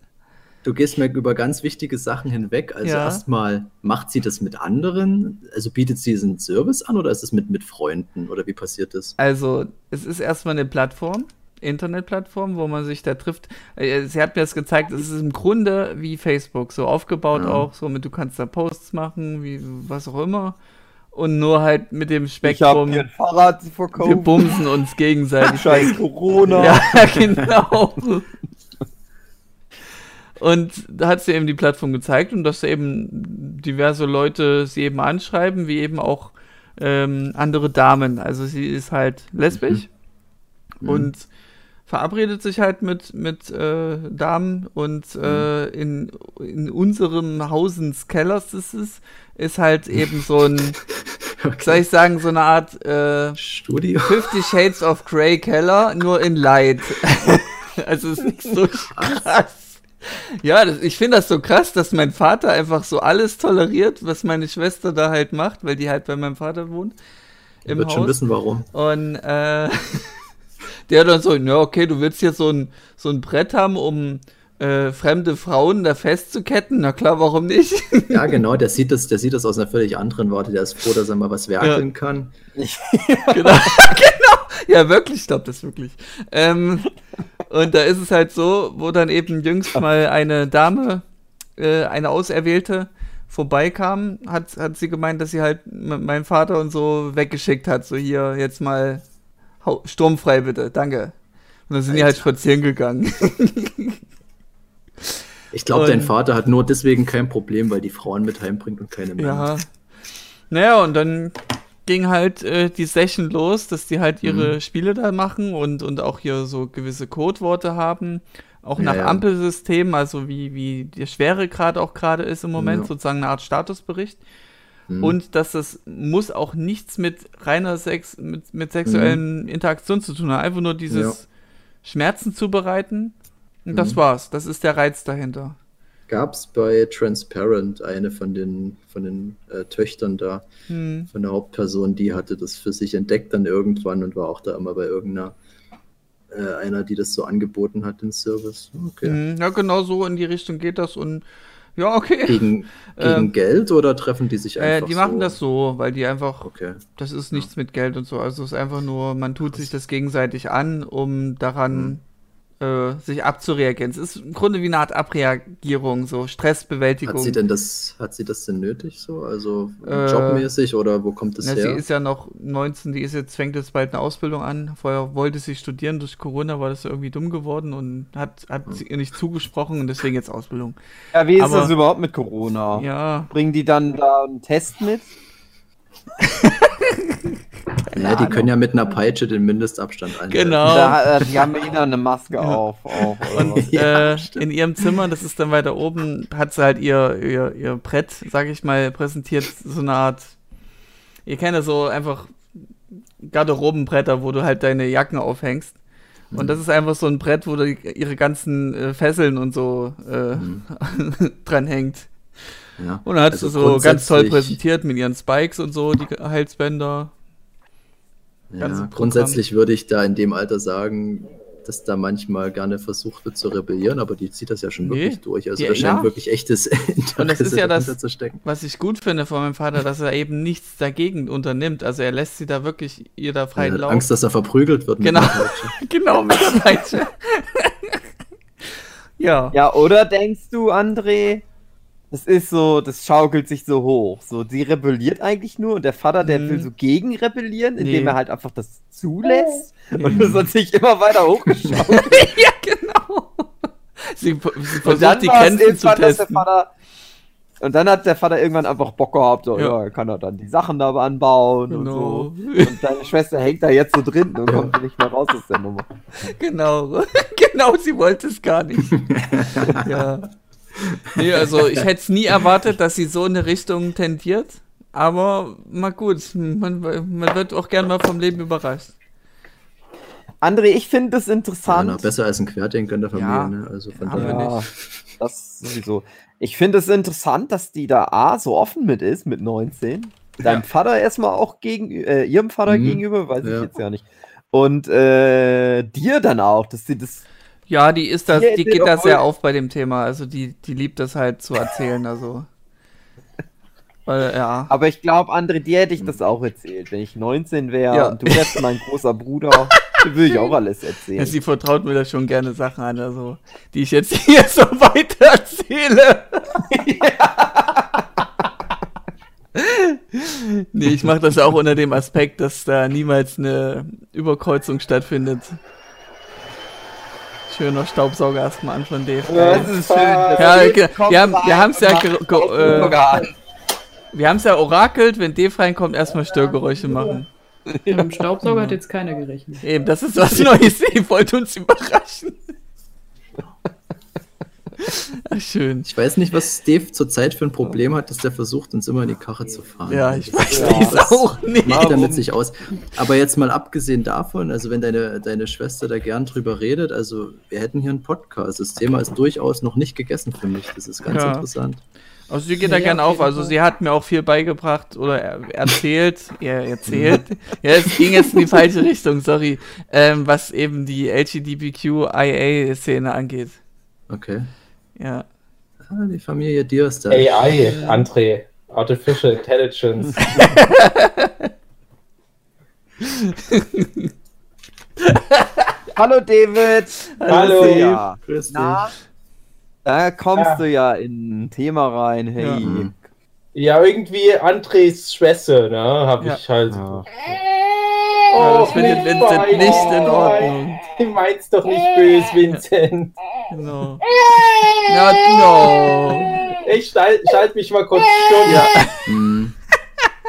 du gehst mir über ganz wichtige Sachen hinweg. Also Ja. erstmal, macht sie das mit anderen? Also bietet sie diesen Service an oder ist es mit, mit Freunden oder wie passiert das? Also, es ist erstmal eine Plattform, Internetplattform, wo man sich da trifft. Äh, Sie hat mir das gezeigt, es ist im Grunde wie Facebook, so aufgebaut Ja. auch, so mit du kannst da Posts machen, wie was auch immer. Und nur halt mit dem Ich Spektrum, mir ein Fahrrad wir verkauft. bumsen uns gegenseitig. Scheiß Corona. Ja, <laughs> genau. Und da hat sie eben die Plattform gezeigt und dass eben diverse Leute sie eben anschreiben, wie eben auch ähm, andere Damen. Also sie ist halt lesbisch Mhm. und verabredet sich halt mit, mit äh, Damen und äh, in, in unserem Hausens Kellers ist es, ist halt eben so ein, <laughs> soll ich sagen, so eine Art äh, Studio. Fifty Shades of Grey Keller, nur in Light. <laughs> also ist nicht so krass. Ja, das, ich finde das so krass, dass mein Vater einfach so alles toleriert, was meine Schwester da halt macht, weil die halt bei meinem Vater wohnt. Ich Im wird schon Haus. wissen, warum. Und äh, <laughs> der dann so, ja, okay, du willst jetzt so ein, so ein Brett haben, um äh, fremde Frauen da festzuketten? Na klar, warum nicht? <laughs> Ja, genau, der sieht das, der sieht das aus einer völlig anderen Warte. Der ist froh, dass er mal was werkeln kann. <laughs> genau, <laughs> genau. Ja, wirklich, ich glaube das wirklich. Ähm, und da ist es halt so, wo dann eben jüngst mal eine Dame, äh, eine Auserwählte, vorbeikam, hat, hat sie gemeint, dass sie halt meinen Vater und so weggeschickt hat. So hier, jetzt mal sturmfrei bitte, danke. Und dann sind die halt Alter. spazieren gegangen. <laughs> Ich glaube, dein Vater hat nur deswegen kein Problem, weil die Frauen mit heimbringt und keine Männer. Ja. Naja, und dann ging halt äh, die Session los, dass die halt ihre Mhm. Spiele da machen und, und auch hier so gewisse Codeworte haben. Auch Ja, nach ja. Ampelsystem, also wie, wie der Schweregrad auch gerade ist im Moment, Ja. sozusagen eine Art Statusbericht. Mhm. Und dass das muss auch nichts mit reiner Sex, mit, mit sexuellen Interaktionen zu tun haben. Einfach nur dieses Mhm. Ja. Schmerzen zubereiten. Und das Mhm. war's. Das ist der Reiz dahinter. Gab es bei Transparent eine von den, von den äh, Töchtern da, Hm. von der Hauptperson, die hatte das für sich entdeckt dann irgendwann und war auch da immer bei irgendeiner, äh, einer, die das so angeboten hat, den Service. Okay. Mhm. Ja, genau so in die Richtung geht das und ja, okay. Gegen, <laughs> gegen Ähm, Geld oder treffen die sich Äh, einfach die machen so? das so, weil die einfach, Okay. das ist nichts mit Geld und so. Also es ist einfach nur, man tut sich das gegenseitig an, um daran äh, sich abzureagieren. Es ist im Grunde wie eine Art Abreagierung, so Stressbewältigung. Hat sie denn das, hat sie das denn nötig so? Also Äh, jobmäßig oder wo kommt das Na, sie her? ist ja noch 19, die ist jetzt, fängt jetzt bald eine Ausbildung an. Vorher wollte sie studieren, durch Corona war das irgendwie dumm geworden und hat, hat sie ihr nicht zugesprochen und deswegen jetzt Ausbildung. Ja, wie ist Aber- das überhaupt mit Corona? Ja, Bringen die dann da einen Test mit? <laughs> ja, die können ja mit einer Peitsche den Mindestabstand einhalten. genau. Da, äh, die haben wieder eine Maske auf. Auch, oder Und was? Ja, äh, in ihrem Zimmer, das ist dann weiter oben, hat sie halt ihr, ihr, ihr Brett, sag ich mal, präsentiert, so eine Art, ihr kennt ja so einfach Garderobenbretter, wo du halt deine Jacken aufhängst. Und Mhm. das ist einfach so ein Brett, wo du ihre ganzen äh, Fesseln und so äh, Mhm. <laughs> dran hängt. Ja. Und dann hat Also sie so ganz toll präsentiert mit ihren Spikes und so, die Halsbänder. Ja, grundsätzlich würde ich da in dem Alter sagen, dass da manchmal gerne versucht wird zu rebellieren, aber die zieht das ja schon Nee, wirklich durch. Also da scheint ja. wirklich echtes <laughs> Interesse Und das ist ja das- dahinter zu stecken. Was ich gut finde von meinem Vater, dass er eben nichts dagegen unternimmt. Also er lässt sie da wirklich ihr da Er freien hat Lauf. Angst, dass er verprügelt wird. mit Genau. Peitsche. <laughs> Genau, mit der Peitsche. <laughs> Ja. Ja, oder denkst du, André, das ist so, das schaukelt sich so hoch. So, sie rebelliert eigentlich nur und der Vater, der Mhm. will so gegen rebellieren, indem Nee. er halt einfach das zulässt. Und das hat sich immer weiter hochgeschaukelt. <laughs> ja, genau. Sie, sie Und versucht dann die es Grenzen zu testen. Vater. Und dann hat der Vater irgendwann einfach Bock gehabt, so, Ja. ja, kann er dann die Sachen da anbauen und Genau. so. Und deine Schwester hängt da jetzt so drin und kommt nicht mehr raus aus der Nummer. Genau. <laughs> genau, sie wollte es gar nicht. <laughs> ja. Nee, also ich hätte es nie erwartet, dass sie so in eine Richtung tendiert. Aber mal gut, man, man wird auch gern mal vom Leben überrascht. André, ich finde das Ja, interessant. na, besser als ein Querdenker in der Familie, Ja. ne? Also von Ja, daher. aber Ja, das sowieso. Ich finde es interessant, dass die da A so offen mit ist, mit 19. Deinem Vater erstmal auch gegen, äh, ihrem Vater Mhm. gegenüber, weiß Ja. ich jetzt ja nicht. Und äh, dir dann auch, dass sie das. Ja, die ist das, die geht da sehr auf bei dem Thema. Also die, die liebt das halt zu erzählen, also. <laughs> Weil, ja. Aber ich glaube, André, dir hätte ich das auch erzählt. Wenn ich 19 wäre Ja. und du wärst mein großer Bruder, <laughs> würde ich auch alles erzählen. Ja, sie vertraut mir da schon gerne Sachen an, also, die ich jetzt <laughs> hier so weiter erzähle. nee, ich mache das auch unter dem Aspekt, dass da niemals eine Überkreuzung stattfindet. Schöner Staubsauger erstmal an von Dave. das ist schön. Das Ja, kommt wir haben- wir haben's und ja äh. Wir haben es ja orakelt, wenn Dave reinkommt, erstmal Störgeräusche machen. Mit dem Staubsauger hat jetzt keiner gerechnet. Eben, das ist was Neues. Ihr wollt uns überraschen. Ach, <laughs> schön. Ich weiß nicht, was Steve zurzeit für ein Problem hat, dass der versucht, uns immer in die Karre zu fahren. Ja, ich weiß Ja. es auch nicht. Macht er Warum? mit sich aus. Aber jetzt mal abgesehen davon, also wenn deine, deine Schwester da gern drüber redet, also wir hätten hier einen Podcast. Das Thema ist durchaus noch nicht gegessen für mich. Das ist ganz Ja. interessant. Also sie geht da Ja, gern auf Also sie hat mir auch viel beigebracht oder er erzählt. ja, erzählt. <laughs> ja, es ging jetzt in die falsche Richtung, sorry. Ähm, was eben die LGBTQIA-Szene angeht. Okay. Ja. Ah, die Familie da. AI, André. Artificial Intelligence. <laughs> Hallo David. Hallo. Ja. Grüß dich. Na, da kommst Ja. du ja in ein Thema rein. Hey. Ja. Ja, irgendwie Andres Schwester, ne? Hab Ja. ich halt. Ja. Ja, das findet Vincent nicht in Ordnung. <laughs> Du meinst doch nicht böse, Vincent. Genau. Ja, no. Ich schalt, schalt mich mal kurz stumm. Ja.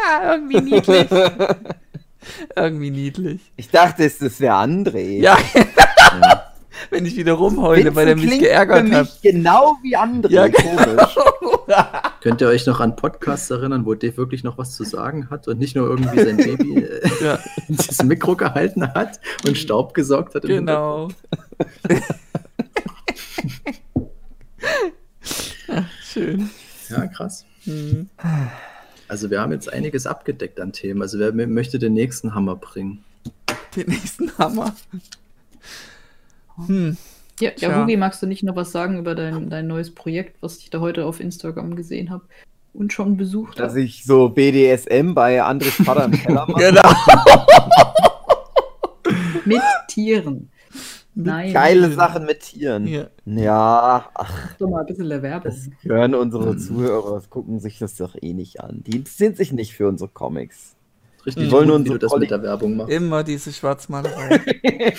Ah, <laughs> irgendwie niedlich. <laughs> irgendwie niedlich. Ich dachte, es- das wäre André. Ja. Wenn ich wieder rumheule, weil er mich geärgert für hat. mich genau wie André. Ja, komisch. <laughs> Könnt ihr euch noch an Podcasts erinnern, wo Dave wirklich noch was zu sagen hat und nicht nur irgendwie sein Baby äh, <laughs> Ja, in <laughs> das Mikro gehalten hat und Staub gesaugt hat? im genau. Ach, schön. Ja, krass. Hm. Also wir haben jetzt einiges abgedeckt an Themen. Also wer möchte den nächsten Hammer bringen? Den nächsten Hammer. Hm. Ja, Tja. ja Hugi, magst du nicht noch was sagen über dein, dein neues Projekt, was ich da heute auf Instagram gesehen habe und schon besucht Dass habe? ich so BDSM bei Andres Vater im Keller <laughs> mache. Genau. <laughs> Mit Tieren. Nein. Geile Sachen mit Tieren. Ja. Ja, ach, Doch mal ein bisschen der Werbung. das hören unsere Zuhörer, gucken sich das doch eh nicht an. Die interessieren sich nicht für unsere Comics. Richtig Die wollen gut, uns wie du das mit der Werbung machst. Immer diese Schwarzmalerei. <laughs>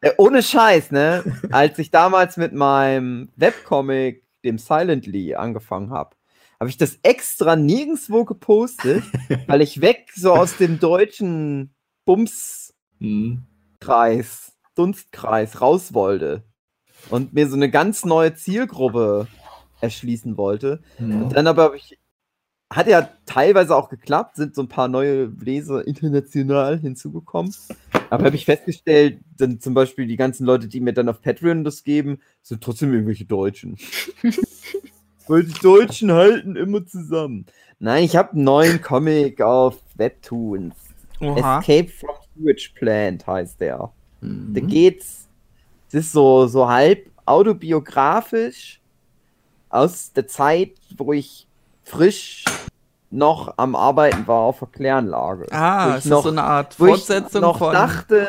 Äh, ohne Scheiß, ne? Als ich damals mit meinem Webcomic, dem Silently, angefangen habe, habe ich das extra nirgendwo gepostet, <laughs> weil ich weg so aus dem deutschen Bumskreis. Dunstkreis raus wollte und mir so eine ganz neue Zielgruppe erschließen wollte. Mhm. Dann aber habe ich, hat ja teilweise auch geklappt, sind so ein paar neue Leser international hinzugekommen. Aber habe ich festgestellt, dann zum Beispiel die ganzen Leute, die mir dann auf Patreon das geben, sind trotzdem irgendwelche Deutschen. <laughs> Weil die Deutschen halten immer zusammen. Nein, ich habe einen neuen Comic auf Webtoons. Oha. Escape from Sewage Plant heißt der. Mhm. Da geht's, es ist so, so halb autobiografisch aus der Zeit, wo ich frisch noch am Arbeiten war auf der Kläranlage. Ah, ist noch- so eine Art wo ich Fortsetzung noch von. dachte,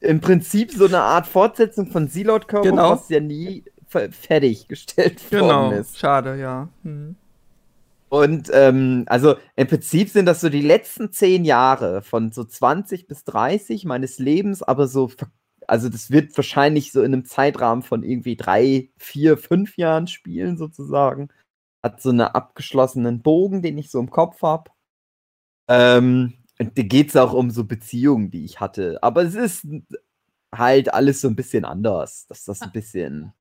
im Prinzip so eine Art Fortsetzung von Silot Körper, Genau. was ja nie fe- fertiggestellt Genau. worden ist. Schade, ja. Hm. Und ähm, also im Prinzip sind das so die letzten zehn Jahre von so 20 bis 30 meines Lebens, aber so, also das wird wahrscheinlich so in einem Zeitrahmen von irgendwie drei, vier, fünf Jahren spielen sozusagen. Hat so einen abgeschlossenen Bogen, den ich so im Kopf habe. Ähm, und da geht es auch um so Beziehungen, die ich hatte. Aber es ist halt alles so ein bisschen anders. Dass das ein bisschen.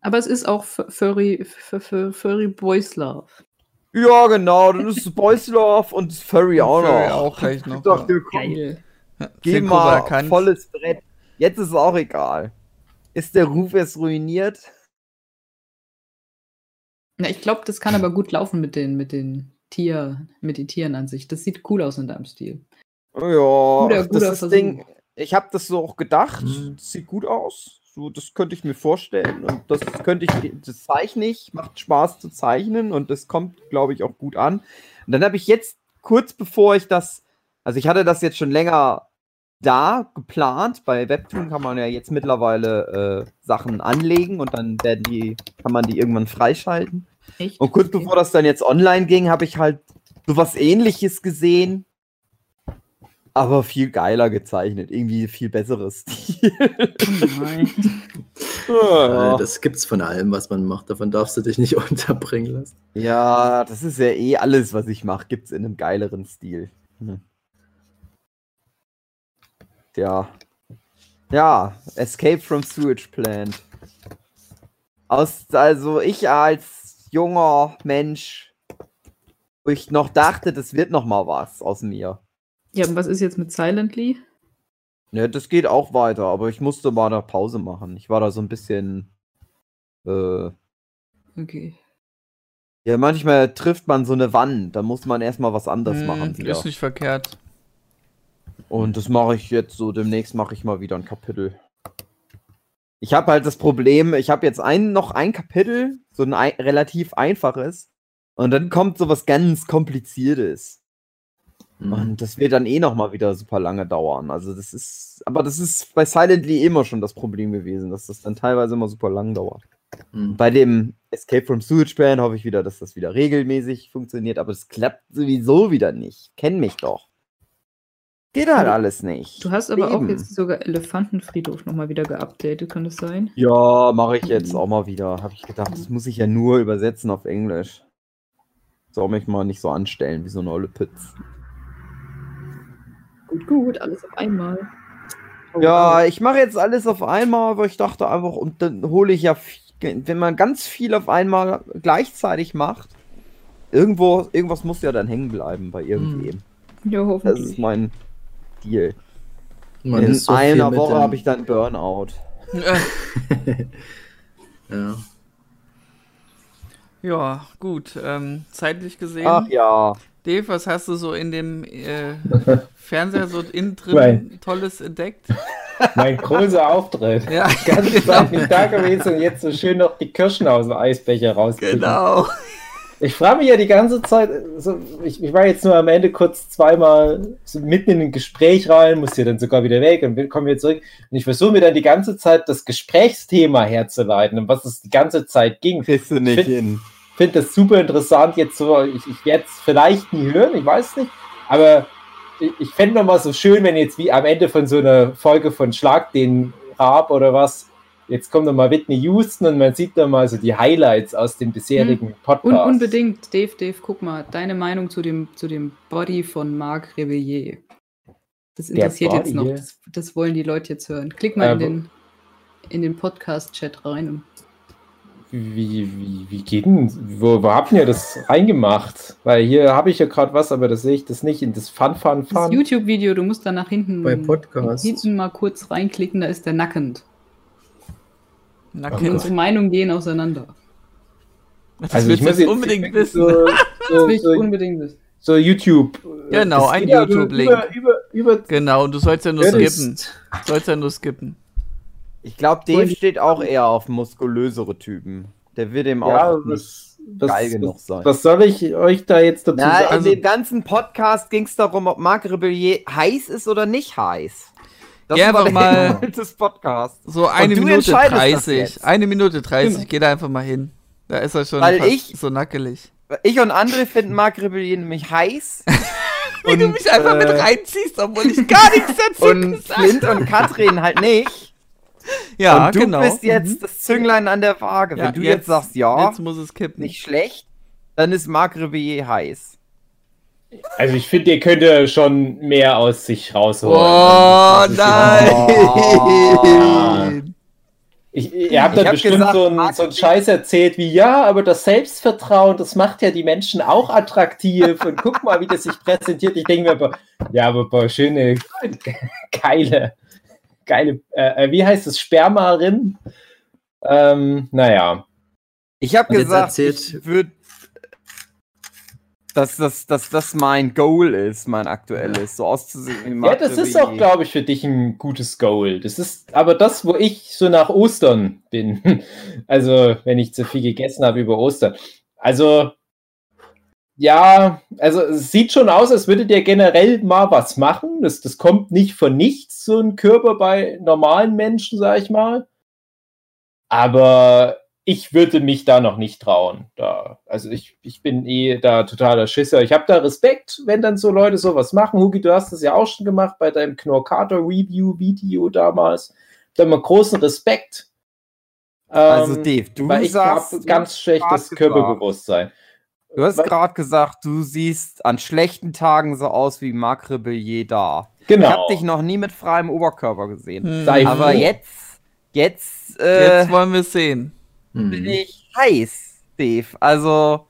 Aber es ist auch Furry, F- F- Furry Boys Love. Ja, genau, dann ist Boys Love und Furry auch noch. Furry auch gleich noch, dachte, komm, Geil. Geh mal volles Brett. Jetzt ist es auch egal. Ist der Ruf jetzt ruiniert? Ja, ich glaube, das kann aber gut laufen mit den, mit den Tier, mit den Tieren an sich. Das sieht cool aus in deinem Stil. Ja, Guter- das guter ist das. Ding. Ich habe das so auch gedacht. Mhm. Das sieht gut aus. So, das könnte ich mir vorstellen. Und das könnte ich, das zeichne ich, macht Spaß zu zeichnen und das kommt, glaube ich, auch gut an. Und dann habe ich jetzt, kurz bevor ich das, also ich hatte das jetzt schon länger da geplant. Bei Webtoon kann man ja jetzt mittlerweile äh, Sachen anlegen und dann werden die, kann man die irgendwann freischalten. Echt? Und kurz Okay. bevor das dann jetzt online ging, habe ich halt sowas ähnliches gesehen. Aber viel geiler gezeichnet. Irgendwie viel besseres Stil. Oh nein. <laughs> Äh, das gibt's von allem, was man macht. Davon darfst du dich nicht <laughs> unterbringen lassen. ja, das ist ja eh alles, was ich mache, gibt es in einem geileren Stil. Hm. Tja. Ja, Escape from Sewage Plant. Aus, also ich als junger Mensch, wo ich noch dachte, das wird noch mal was aus mir. Ja, und was ist jetzt mit Silently? Ja, das geht auch weiter, aber ich musste mal eine Pause machen. Ich war da so ein bisschen. Äh, Okay. ja, manchmal trifft man so eine Wand, da muss man erstmal was anderes Hm, machen. Wieder. Ist nicht verkehrt. Und das mache ich jetzt so, demnächst mache ich mal wieder ein Kapitel. Ich habe halt das Problem, ich habe jetzt ein, noch ein Kapitel, so ein ei relativ einfaches, und dann kommt so was ganz Kompliziertes. Mhm. Und das wird dann eh noch mal wieder super lange dauern. Also das ist, aber das ist bei Silently immer schon das Problem gewesen, dass das dann teilweise immer super lang dauert. Mhm. Bei dem Escape from Sewage Band hoffe ich wieder, dass das wieder regelmäßig funktioniert, aber es klappt sowieso wieder nicht. Kenn mich doch. Geht halt Du- alles nicht. Du hast aber auch Eben. jetzt sogar Elefantenfriedhof nochmal wieder geupdatet, kann das sein? Ja, mache ich jetzt auch mal wieder. Habe ich gedacht, das muss ich ja nur übersetzen auf Englisch. Soll mich mal nicht so anstellen wie so eine olle Pütz. Gut, gut, alles auf einmal. Oh, Ja, ich mache jetzt alles auf einmal, weil ich dachte einfach, und dann hole ich ja, viel, wenn man ganz viel auf einmal gleichzeitig macht, irgendwo, irgendwas muss ja dann hängen bleiben bei irgendwem. Ja, Das hoffentlich. ist mein Deal. Man In so einer Woche habe ich dann Burnout. <laughs> Ja. ja, gut. Ähm, zeitlich gesehen. Ach ja. Dave, was hast du so in dem äh, <laughs> Fernseher so innen drin Nein. Tolles entdeckt? <laughs> Mein großer Auftritt. Ja, Zeit bin ich da gewesen und jetzt so schön noch die Kirschen aus dem Eisbecher rauskriegen. genau. Ich frage mich ja die ganze Zeit, so, ich, ich war jetzt nur am Ende kurz zweimal so mitten in ein Gespräch rein, musste dann sogar wieder weg und komme wieder zurück. Und ich versuche mir dann die ganze Zeit das Gesprächsthema herzuleiten, um was es die ganze Zeit ging. Kriegst du nicht Find- hin. finde das super interessant jetzt so. Ich, ich werde es vielleicht nie hören, ich weiß nicht. Aber ich, ich fände nochmal so schön, wenn jetzt wie am Ende von so einer Folge von Schlag den Rab oder was, jetzt kommt nochmal Whitney Houston und man sieht nochmal so die Highlights aus dem bisherigen Podcast. Un unbedingt, Dave, Dave, guck mal, deine Meinung zu dem, zu dem Body von Marc Rebillier. Das interessiert jetzt noch. Das, das wollen die Leute jetzt hören. Klick mal Äh, in wo- den, in den Podcast-Chat rein. Und Wie, wie, wie geht denn, wo, wo habt ihr das reingemacht? Weil hier habe ich ja gerade was, aber das sehe ich das nicht in das Fun, Fun, das Fun. YouTube-Video, du musst da nach hinten, Bei Podcasts. hinten mal kurz reinklicken, da ist der nackend. Na, Oh Kind, Gott. Unsere Meinungen gehen auseinander. das Also willst ich du muss jetzt jetzt unbedingt wissen. So, <laughs> Das so, will ich so, unbedingt wissen. so YouTube. Genau, Das ein aber YouTube-Link. Über, über, über, Genau, und du sollst ja nur Ja, das- skippen. Du sollst ja nur skippen. Ich glaube, die- steht auch eher auf muskulösere Typen. Der wird ihm Ja, auch nicht was, was, geil genug was, sein. was soll ich euch da jetzt dazu Na, in sagen? dem ganzen Podcast ging es darum, ob Marc Rebellier heiß ist oder nicht heiß. Das Geh einfach mal- des Podcasts. So eine Minute entscheidest das 30. jetzt. Eine Minute 30. Geh da einfach mal hin. Da ist er schon Weil ich- so nackelig. Ich und André finden Marc Rebellion nämlich heiß. <laughs> Wie du mich einfach mit äh, reinziehst, obwohl ich gar nichts dazu <laughs> Und gesagt Flint und Katrin halt nicht. Ja, und du genau. bist jetzt das Zünglein an der Waage. Ja, Wenn du jetzt, sagst, ja, Jetzt muss es kippen. nicht schlecht, dann ist Marc Rebellier heiß. Also ich finde, ihr könnt ja schon mehr aus sich rausholen. Oh nein! Ich, ihr habt dann hab bestimmt gesagt, so, einen, so einen Scheiß erzählt wie, ja, aber das Selbstvertrauen, das macht ja die Menschen auch attraktiv und guck mal, wie das sich präsentiert. Ich denke mir aber, ja, aber boah, schöne, <laughs> geile, geile, äh, äh, wie heißt es, Spermarin? Ähm, naja. Ich habe gesagt, erzählt- ich würde, dass das, dass das mein Goal ist, mein aktuelles, so auszusehen Ja, das ist auch, glaube ich, für dich ein gutes Goal. Das ist aber das, wo ich so nach Ostern bin. <laughs> Also, wenn ich zu viel gegessen habe über Ostern. Also, ja, also es sieht schon aus, als würdet ihr generell mal was machen. Das, das kommt nicht von nichts, so ein Körper bei normalen Menschen, sag ich mal. Aber ich würde mich da noch nicht trauen. Da, also ich, ich bin eh da totaler Schisser. Ich habe da Respekt, wenn dann so Leute sowas machen. Hugi, du hast das ja auch schon gemacht bei deinem Knorkater Review Video damals. Da haben wir großen Respekt. Also Ähm, Dave, du weil ich sagst, habe ganz schlechtes. Körperbewusstsein. du hast gerade gesagt, du siehst an schlechten Tagen so aus wie Marc Rebellier da. Genau. Ich habe dich noch nie mit freiem Oberkörper gesehen. Hm. Aber jetzt, jetzt, äh, Jetzt wollen wir es sehen. bin Mhm. ich heiß, Dave. Also,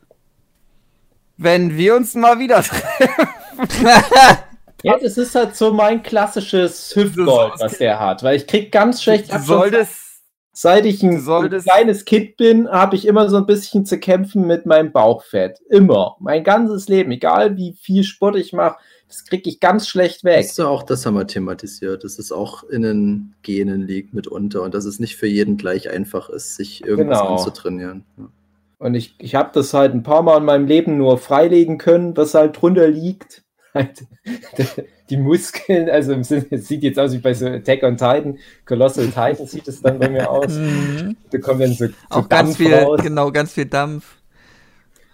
wenn wir uns mal wieder treffen. <laughs> Ja, das ist halt so mein klassisches Hüftgold, was der hat. Weil ich krieg ganz schlecht. Du solltest, Seit ich ein, solltest- ein kleines Kind bin, habe ich immer so ein bisschen zu kämpfen mit meinem Bauchfett. Immer. Mein ganzes Leben. Egal wie viel Sport ich mache, das kriege ich ganz schlecht weg. Weißt du, auch das haben wir thematisiert, dass es auch in den Genen liegt mitunter und dass es nicht für jeden gleich einfach ist, sich irgendwas Genau. anzutrainieren. Ja. Und ich, ich habe das halt ein paar Mal in meinem Leben nur freilegen können, was halt drunter liegt. <laughs> Halt, <laughs> die Muskeln, also im Sinne, es sieht jetzt aus wie bei so Attack on Titan, Colossal Titan sieht es dann bei mir aus. Mhm. Da kommt dann so, so Auch ganz Dampf viel, raus. genau, ganz viel Dampf.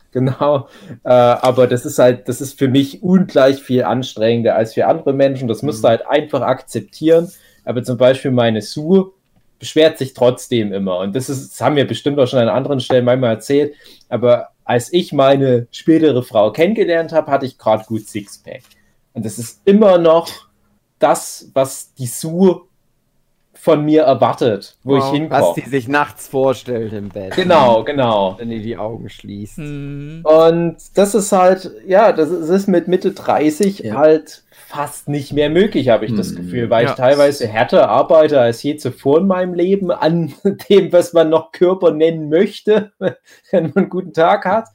<laughs> Genau. Äh, aber das ist halt, das ist für mich ungleich viel anstrengender als für andere Menschen. Das musst du halt einfach akzeptieren. Aber zum Beispiel meine Sue beschwert sich trotzdem immer. Und das ist, das haben wir bestimmt auch schon an anderen Stellen manchmal erzählt. Aber als ich meine spätere Frau kennengelernt habe, hatte ich gerade gut Sixpack. Und das ist immer noch das, was die Sue von mir erwartet, wo ich Wow. was hinkomme. die sich nachts vorstellt im Bett. Genau, genau. Wenn die die Augen schließt. Mhm. Und das ist halt, ja, das ist, mit Mitte 30 Ja. halt fast nicht mehr möglich, habe ich das Hm. Gefühl, weil Ja. ich teilweise härter arbeite als je zuvor in meinem Leben an <laughs> dem, was man noch Körper nennen möchte, <laughs> wenn man einen guten Tag hat.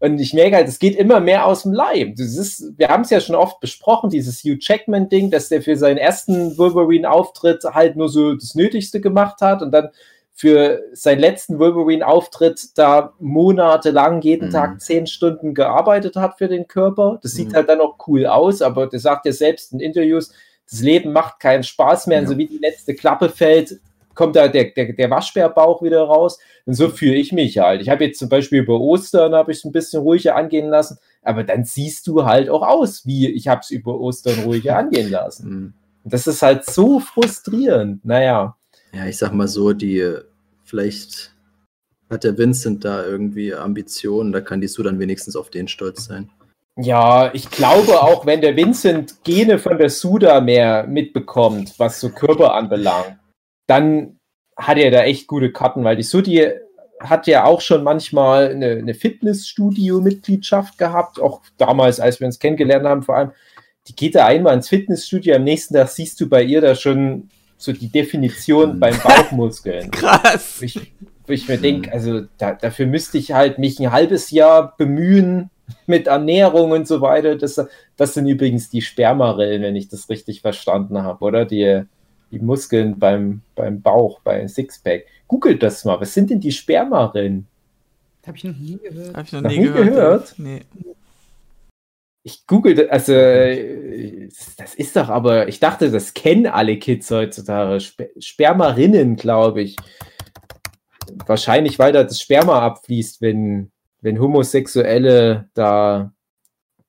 Und ich merke halt, es geht immer mehr aus dem Leib. Ist, wir haben es ja schon oft besprochen, dieses Hugh Jackman-Ding, dass der für seinen ersten Wolverine-Auftritt halt nur so das Nötigste gemacht hat und dann für seinen letzten Wolverine-Auftritt da monatelang jeden Mhm. Tag zehn Stunden gearbeitet hat für den Körper. Das sieht Mhm. halt dann auch cool aus, aber der sagt ja selbst in Interviews, das Leben macht keinen Spaß mehr. Und Ja. so wie die letzte Klappe fällt, kommt da der, der, der Waschbärbauch wieder raus. Und so fühle ich mich halt. Ich habe jetzt zum Beispiel über Ostern habe ich es ein bisschen ruhiger angehen lassen, aber dann siehst du halt auch aus, wie ich habe es über Ostern ruhiger <laughs> angehen lassen. Mhm. Und das ist halt so frustrierend. Naja. Ja, ich sag mal so, die vielleicht hat der Vincent da irgendwie Ambitionen, da kann die Sue dann wenigstens auf den stolz sein. Ja, ich glaube auch, wenn der Vincent Gene von der Suda mehr mitbekommt, was so Körper anbelangt, dann hat er da echt gute Karten, weil die Sudi hat ja auch schon manchmal eine, eine Fitnessstudio-Mitgliedschaft gehabt, auch damals, als wir uns kennengelernt haben, vor allem. Die geht da einmal ins Fitnessstudio, am nächsten Tag siehst du bei ihr da schon so die Definition Mhm. beim Bauchmuskeln. <laughs> Krass. Wo ich, wo ich mir denke, also da, dafür müsste ich halt mich ein halbes Jahr bemühen <laughs> mit Ernährung und so weiter. Das, das sind übrigens die Spermarillen, wenn ich das richtig verstanden habe, oder? Die, die Muskeln beim, beim Bauch, beim Sixpack. Googelt das mal. Was sind denn die Spermarillen? Habe ich noch nie gehört. Hab ich noch, Noch nie nie gehört. gehört? Nee. ich googelte, also das ist doch aber, ich dachte, das kennen alle Kids heutzutage. Sper Spermarinnen, glaube ich. Wahrscheinlich, weil da das Sperma abfließt, wenn, wenn Homosexuelle da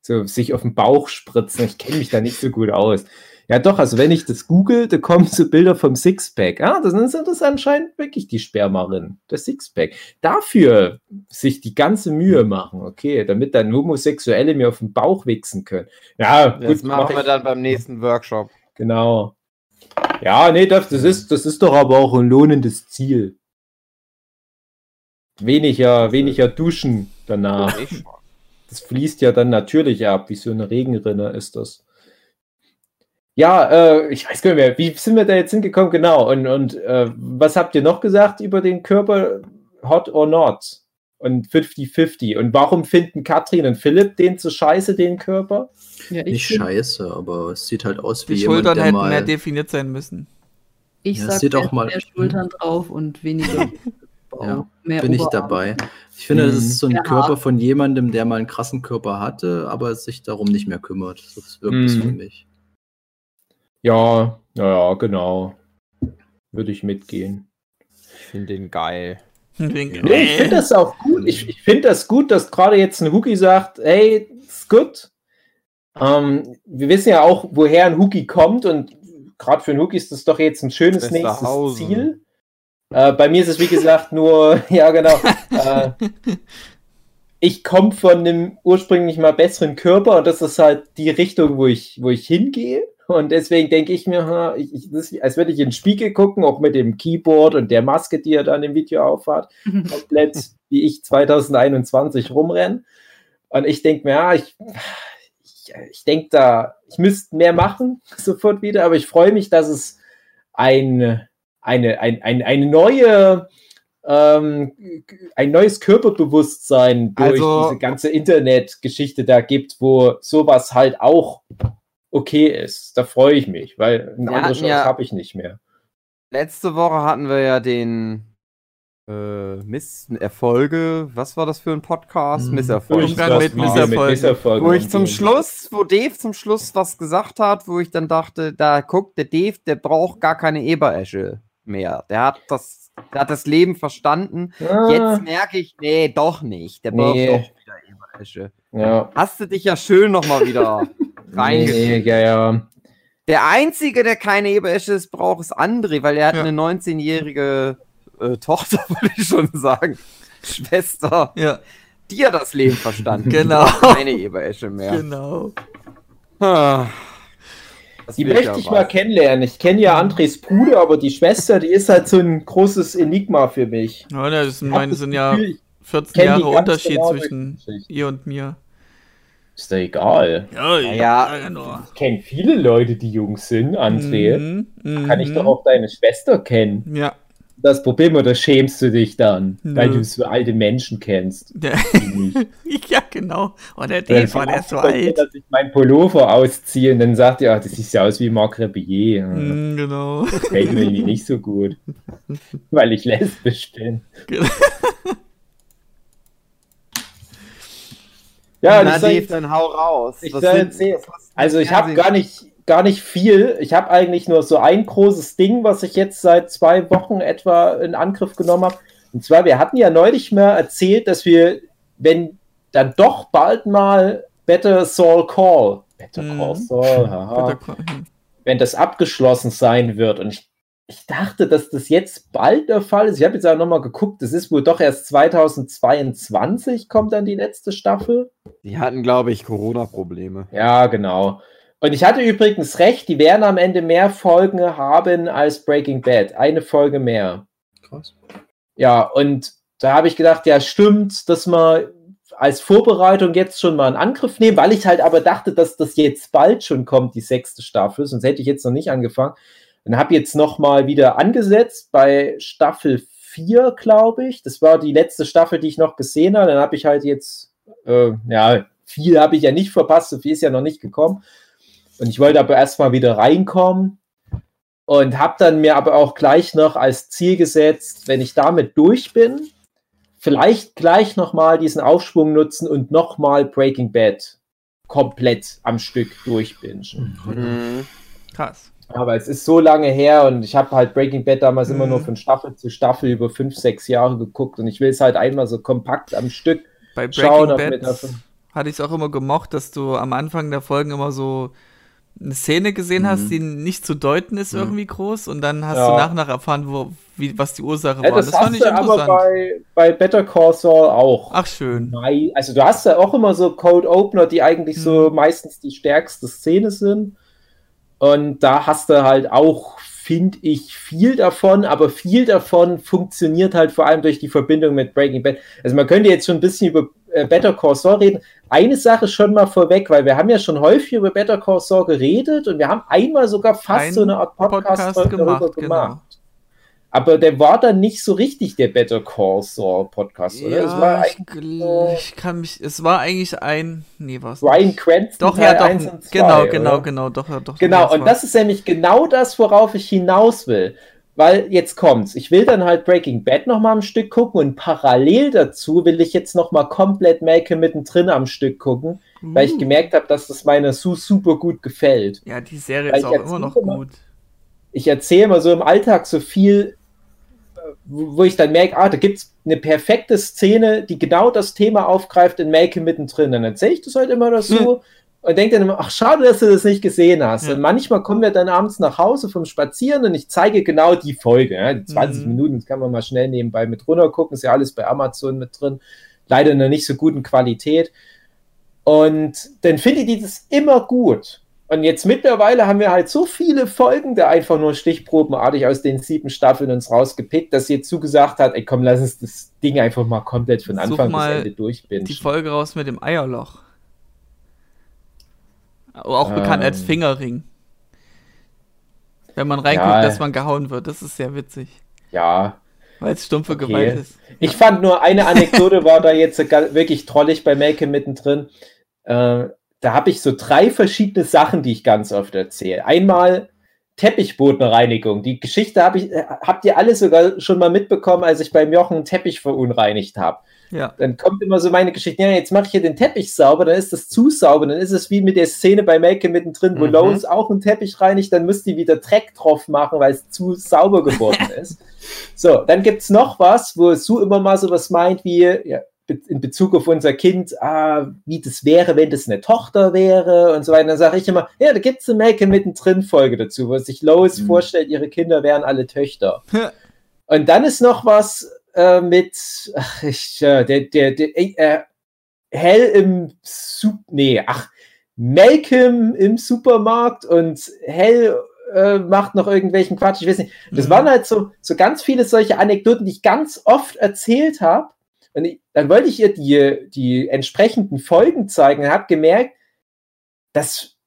so sich auf den Bauch spritzen. Ich kenne mich da nicht so gut aus. Ja, doch, also wenn ich das google, da kommen so Bilder vom Sixpack. Ah, das ist, das anscheinend wirklich die Spermarin, das Sixpack. Dafür sich die ganze Mühe machen, okay, damit dann Homosexuelle mir auf den Bauch wichsen können. Ja, Das gut, machen mach wir dann beim nächsten Workshop. Genau. Ja, nee, das, das, ist, das ist doch aber auch ein lohnendes Ziel. Weniger, weniger duschen danach. Das fließt ja dann natürlich ab, wie so eine Regenrinne ist das. Ja, äh, ich weiß gar nicht mehr, wie sind wir da jetzt hingekommen? Genau. Und, und äh, was habt ihr noch gesagt über den Körper? Hot or not? Und 50-50. Und warum finden Katrin und Philipp den zu scheiße, den Körper? Ja, ich Nicht scheiße, aber es sieht halt aus wie Die jemand, Schultern der hätten mal... mehr definiert sein müssen. Ich Ja, sag, sieht auch mehr- mal- mehr Schultern drauf und weniger <laughs> Bauch, Ja, bin ich Oberarm. dabei. Ich finde, das ist so ein Ja. Körper von jemandem, der mal einen krassen Körper hatte, aber sich darum nicht mehr kümmert. Das wirkt es Mhm. für mich. Ja, ja, genau. Würde ich mitgehen. Ich finde den geil. Wegen- Nee, ich finde das auch gut. Ich, ich finde das gut, dass gerade jetzt ein Hookie sagt, hey, ist gut. Ähm, wir wissen ja auch, woher ein Hookie kommt und gerade für einen Hookie ist das doch jetzt ein schönes nächstes. Ziel. Äh, bei mir ist es, wie gesagt, nur, <laughs> ja genau, äh, <laughs> ich komme von einem ursprünglich mal besseren Körper und das ist halt die Richtung, wo ich, wo ich hingehe. Und deswegen denke ich mir, ich, ich, das als würde ich in den Spiegel gucken, auch mit dem Keyboard und der Maske, die er dann im Video aufhat komplett <laughs> wie ich 2021 rumrenne. Und ich denke mir, ja, ich, ich, ich denke da, ich müsste mehr machen, <laughs> sofort wieder, aber ich freue mich, dass es ein, eine, ein, ein, eine neue, ähm, ein neues Körperbewusstsein durch Also- diese ganze Internetgeschichte da gibt, wo sowas halt auch okay ist. Da freue ich mich, weil eine andere Chance ja- habe ich nicht mehr. Letzte Woche hatten wir ja den äh, Miss Erfolge. Was war das für ein Podcast? Hm. Misserfolge. Umgang mit Misserfolgen. Misserfolgen Wo ich zum. Schluss, wo Dave zum Schluss was gesagt hat, wo ich dann dachte, da guckt der Dave, der braucht gar keine Eberesche mehr. Der hat das, der hat das Leben verstanden. Ah, Jetzt merke ich, nee, doch nicht. Der braucht Nee. doch wieder Eberesche. ja. Hast du dich ja schön nochmal wieder <laughs> Nee, ja, ja. Der Einzige, der keine Eberesche ist, braucht, ist André, weil er hat Ja. eine 19-jährige äh, Tochter, <laughs> würde ich schon sagen. Schwester. Ja, Die hat das Leben verstanden. Genau. Keine Eberesche mehr. genau. Ah. Das Die möchte ja ich was. mal kennenlernen. Ich kenne ja Andres Bruder, aber die Schwester, die ist halt so ein großes Enigma für mich. Ja, das sind, meine, das sind ja Gefühl, ich 14 kenn die Jahre Unterschied genau zwischen ihr und mir. Ist doch egal. Ja, ja, genau. Ich kenne viele Leute, die jung sind, André. Mhm, Kann ich mhm. doch auch deine Schwester kennen. Ja. Das Problem, oder schämst du dich dann, Nö. weil du so alte Menschen kennst? <laughs> Der, ja, genau. Und der Oder Dave war der ist so alt. Dass ich meinen Pullover ausziehe und dann sagt ihr, ach, das sieht ja aus wie Marc Rebillet. Mhm, genau. Gefällt mir irgendwie nicht so gut, <laughs> weil ich lesbisch bin. Ja, Na, Dave, dann hau raus. ich sind- du also ich habe gar nicht, gar nicht viel. Ich habe eigentlich nur so ein großes Ding, was ich jetzt seit zwei Wochen etwa in Angriff genommen habe. Und zwar, wir hatten ja neulich mal erzählt, dass wir, wenn dann doch bald mal Better Saul Call, Better Mhm. Call Saul, haha, Bitte, hm. wenn das abgeschlossen sein wird. Und ich, ich dachte, dass das jetzt bald der Fall ist. Ich habe jetzt auch nochmal geguckt, das ist wohl doch erst 2022 kommt dann die letzte Staffel. Die hatten, glaube ich, Corona-Probleme. Ja, genau. Und ich hatte übrigens recht, die werden am Ende mehr Folgen haben als Breaking Bad. Eine Folge mehr. Krass. Ja, und da habe ich gedacht, ja, stimmt, dass wir als Vorbereitung jetzt schon mal einen Angriff nehmen, weil ich halt aber dachte, dass das jetzt bald schon kommt, die sechste Staffel, sonst hätte ich jetzt noch nicht angefangen. Und habe jetzt noch mal wieder angesetzt bei Staffel 4, glaube ich. Das war die letzte Staffel, die ich noch gesehen habe. Dann habe ich halt jetzt, äh, ja, viel habe ich ja nicht verpasst, so viel ist ja noch nicht gekommen. Und ich wollte aber erstmal wieder reinkommen und habe dann mir aber auch gleich noch als Ziel gesetzt, wenn ich damit durch bin, vielleicht gleich nochmal diesen Aufschwung nutzen und nochmal Breaking Bad komplett am Stück durchbingen. Mhm. Krass. Aber es ist so lange her und ich habe halt Breaking Bad damals immer Mhm. nur von Staffel zu Staffel über fünf, sechs Jahre geguckt und ich will es halt einmal so kompakt am Stück Bei Schauen, Breaking Bad hatte ich es auch immer gemocht, dass du am Anfang der Folgen immer so eine Szene gesehen Mhm. hast, die nicht zu deuten ist irgendwie groß und dann hast Ja. du nach und nach erfahren, wo, wie, was die Ursache Ja, war. das, Das, fand hast ich du aber interessant. bei, bei Better Call Saul auch. Ach schön. Also du hast ja auch immer so Code Opener, die eigentlich Mhm. so meistens die stärkste Szene sind. Und da hast du halt auch, finde ich, viel davon, aber viel davon funktioniert halt vor allem durch die Verbindung mit Breaking Bad. Also man könnte jetzt schon ein bisschen über äh, Better Call Saul reden. Eine Sache schon mal vorweg, weil wir haben ja schon häufig über Better Call Saul geredet und wir haben einmal sogar fast Einen so eine Art Podcast, Podcast darüber gemacht, gemacht. genau. Aber der war dann nicht so richtig der Better Call Saul Podcast, oder? es war Ja, ich, so- ich kann mich, es war eigentlich ein, nee, was? Brian Cranston Doch, Teil ja, 1 doch, und 2, genau, oder? genau, genau, doch, ja, doch. Genau, und das ist nämlich genau das, worauf ich hinaus will. Weil jetzt kommt's. Ich will dann halt Breaking Bad noch mal am Stück gucken und parallel dazu will ich jetzt noch mal komplett Malcolm mittendrin am Stück gucken, weil ich Uh. gemerkt habe, dass das meiner Sue super gut gefällt. Ja, die Serie Weil ist auch immer noch immer- gut. Ich erzähle immer so im Alltag so viel, äh, wo ich dann merke, ah, da gibt's eine perfekte Szene, die genau das Thema aufgreift in Malcolm mittendrin. Dann erzähle ich das halt immer dazu. Und denke dann immer, ach, schade, dass du das nicht gesehen hast. Ja. Und manchmal kommen wir dann abends nach Hause vom Spazieren und ich zeige genau die Folge. Ja, die 20 Mhm. Minuten, das kann man mal schnell nebenbei mit runter gucken, ist ja alles bei Amazon mit drin. Leider in einer nicht so guten Qualität. Und dann finde ich das immer gut. Und jetzt mittlerweile haben wir halt so viele Folgen da einfach nur stichprobenartig aus den sieben Staffeln uns rausgepickt, dass sie jetzt zugesagt hat, ey komm, lass uns das Ding einfach mal komplett von Anfang bis Ende durchbinden. Die Folge raus mit dem Eierloch. Auch bekannt als Ähm. Fingerring. Wenn man reinguckt, Ja. dass man gehauen wird, das ist sehr witzig. Ja, Weil es stumpfe Okay. Gewalt ist. Ich fand nur eine Anekdote war da jetzt <laughs> wirklich trollig bei Malcolm mittendrin. Äh, da habe ich so drei verschiedene Sachen, die ich ganz oft erzähle. Einmal Teppichbodenreinigung. Die Geschichte hab ich, äh, habt ihr alle sogar schon mal mitbekommen, als ich beim Jochen einen Teppich verunreinigt habe. Ja. Dann kommt immer so meine Geschichte, ja, jetzt mache ich hier den Teppich sauber, dann ist das zu sauber, dann ist es wie mit der Szene bei Malcolm mittendrin, wo Mhm. Lois auch einen Teppich reinigt, dann muss die wieder Dreck drauf machen, weil es zu sauber geworden <laughs> ist. So, dann gibt es noch was, wo Sue immer mal so was meint wie, ja, in Bezug auf unser Kind, ah, wie das wäre, wenn das eine Tochter wäre und so weiter. Dann sage ich immer, ja, da gibt es eine Malcolm mittendrin Folge dazu, wo sich Lois Mhm. vorstellt, ihre Kinder wären alle Töchter. Und dann ist noch was äh, mit, ach, ich, äh, der, der, der, äh, Hell im Sup, nee, ach, Malcolm im Supermarkt und Hell äh, macht noch irgendwelchen Quatsch, ich weiß nicht. Das Mhm. waren halt so, so ganz viele solche Anekdoten, die ich ganz oft erzählt habe. Ich, dann wollte ich ihr die, die entsprechenden Folgen zeigen und habe gemerkt, dass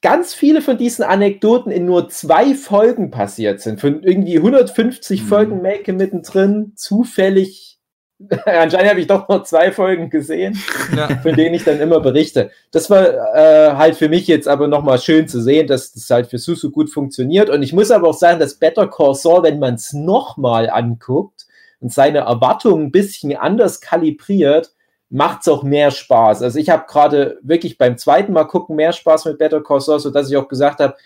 ganz viele von diesen Anekdoten in nur zwei Folgen passiert sind. Von irgendwie 150 Mhm. Folgen Make mittendrin, zufällig. <laughs> Anscheinend habe ich doch nur zwei Folgen gesehen, ja. von denen ich dann immer berichte. Das war äh, halt für mich jetzt aber nochmal schön zu sehen, dass das halt für Susu gut funktioniert. Und ich muss aber auch sagen, dass Better Call Saul, wenn man es nochmal anguckt und seine Erwartungen ein bisschen anders kalibriert, macht es auch mehr Spaß. Also ich habe gerade wirklich beim zweiten Mal gucken mehr Spaß mit Better Call Saul, sodass ich auch gesagt habe,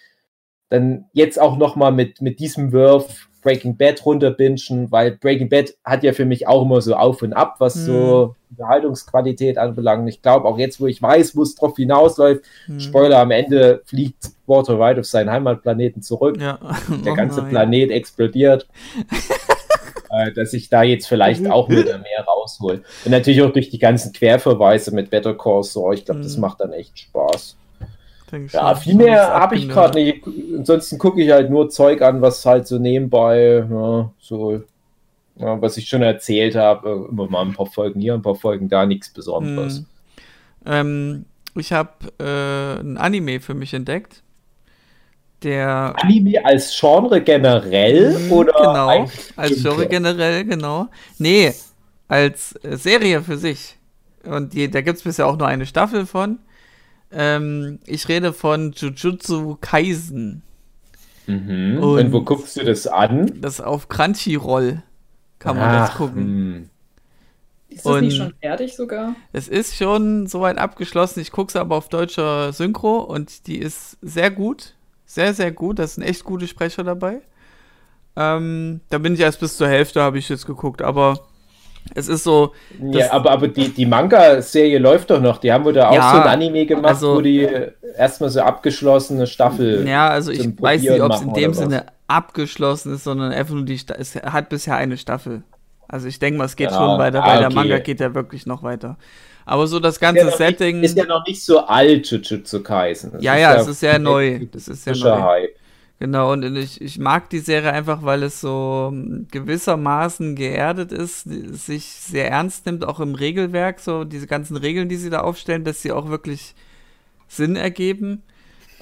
dann jetzt auch nochmal mit, mit diesem Wurf Breaking Bad runterbingen, weil Breaking Bad hat ja für mich auch immer so auf und ab, was Mhm. so Unterhaltungsqualität anbelangt. Ich glaube, auch jetzt, wo ich weiß, wo es drauf hinausläuft, Hm. Spoiler, am Ende fliegt Walter White auf seinen Heimatplaneten zurück. Ja. Der <laughs> Oh ganze nein. Planet explodiert. <laughs> äh, dass ich da jetzt vielleicht auch wieder mehr raushol. Und natürlich auch durch die ganzen Querverweise mit Better Call Saul. Ich glaube, das Mhm. macht dann echt Spaß. Denk Ja, viel mehr habe ich gerade nicht. Ansonsten gucke ich halt nur Zeug an, was halt so nebenbei, ja, so, ja, was ich schon erzählt habe. Immer mal ein paar Folgen hier, ein paar Folgen da, nichts Besonderes. Hm. Ähm, ich habe äh, ein Anime für mich entdeckt. Der Anime als Genre generell Mhm, oder genau, als Genre generell, genau. Nee, als äh, Serie für sich. Und die, da gibt es bisher auch nur eine Staffel von. Ähm, ich rede von Jujutsu Kaisen. Mhm. Und, Und- wo guckst du das an? Das auf Crunchyroll kann man das Ach, gucken. hm. Ist das nicht Und- schon fertig sogar? Es ist schon soweit abgeschlossen. Ich gucke es aber auf deutscher Synchro und die ist sehr gut. Sehr, sehr gut. Da sind echt gute Sprecher dabei. Ähm, da bin ich erst bis zur Hälfte, habe ich jetzt geguckt. Aber es ist so, Das- Ja, aber, aber die, die Manga-Serie läuft doch noch. Die haben wir da auch Ja, so ein Anime gemacht, also- wo die erstmal so abgeschlossene Staffel. ja, also ich weiß nicht, ob es in dem? Sinne abgeschlossen ist, sondern einfach nur die, es hat bisher eine Staffel. Also ich denke mal, es geht Ja, schon weiter, ah, weil der okay. Manga geht ja wirklich noch weiter. Aber so das ist ja ganze Setting. Nicht, ist ja noch nicht so alt, Jujutsu Kaisen. Das ja, ja, es ist sehr neu. Das ist sehr frischer neu. Hype. Genau, und ich, ich mag die Serie einfach, weil es so gewissermaßen geerdet ist, sich sehr ernst nimmt, auch im Regelwerk, so diese ganzen Regeln, die sie da aufstellen, dass sie auch wirklich Sinn ergeben.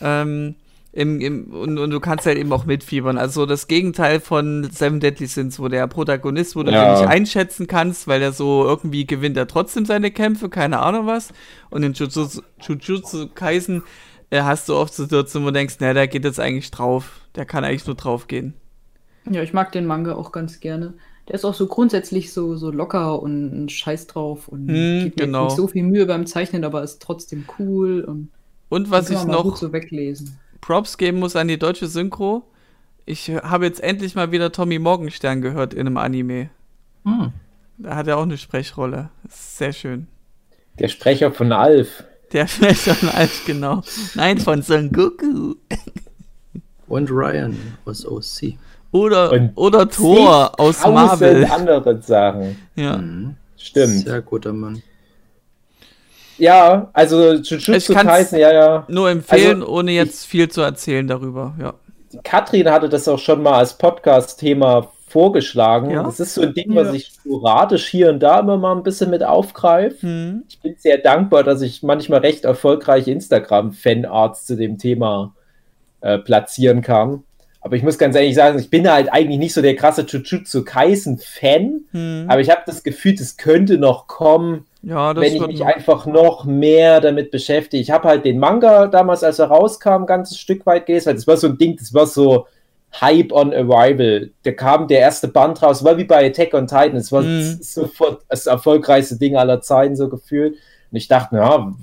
Ähm, im, im, und, und du kannst halt eben auch mitfiebern. Also das Gegenteil von Seven Deadly Sins, wo der Protagonist, wo du Ja. den nicht einschätzen kannst, weil er so irgendwie gewinnt er trotzdem seine Kämpfe, keine Ahnung was. Und in Jujutsu, Jujutsu Kaisen äh, hast du oft Situationen, wo du denkst, na, der geht jetzt eigentlich drauf. Der kann eigentlich nur drauf gehen. Ja, ich mag den Manga auch ganz gerne. Der ist auch so grundsätzlich so, so locker und ein Scheiß drauf und Hm, gibt mir genau. nicht so viel Mühe beim Zeichnen, aber ist trotzdem cool und Und was kann ich man mal gut noch so weglesen. Props geben muss an die deutsche Synchro, ich habe jetzt endlich mal wieder Tommy Morgenstern gehört in einem Anime. Hm. Da hat er auch eine Sprechrolle. Sehr schön. Der Sprecher von Alf. Der <laughs> Sprecher von Alf, genau. Nein, von Son Goku. Und Ryan aus OC. Oder, Und oder Thor aus Marvel. andere Sachen. Ja. Mhm. Stimmt. Sehr guter Mann. Ja, also Ich Jujutsu Kaisen, ja, ja. Nur empfehlen, Also, ohne jetzt viel zu erzählen darüber. Ja. Katrin hatte das auch schon mal als Podcast-Thema vorgeschlagen. Ja? Das ist so ein Ding, was Ja. ich sporadisch hier und da immer mal ein bisschen mit aufgreife. Hm. Ich bin sehr dankbar, dass ich manchmal recht erfolgreiche Instagram-Fanarts zu dem Thema äh, platzieren kann. Aber ich muss ganz ehrlich sagen, ich bin halt eigentlich nicht so der krasse Jujutsu Kaisen-Fan, Hm. aber ich habe das Gefühl, es könnte noch kommen, Ja, das wenn ich mich einfach noch mehr damit beschäftige. Ich habe halt den Manga damals, als er rauskam, ein ganzes Stück weit gelesen, weil das war so ein Ding, das war so Hype on Arrival. Da kam der erste Band raus, war wie bei Attack on Titan, es war Mhm. sofort das erfolgreichste Ding aller Zeiten so gefühlt. Und ich dachte, na,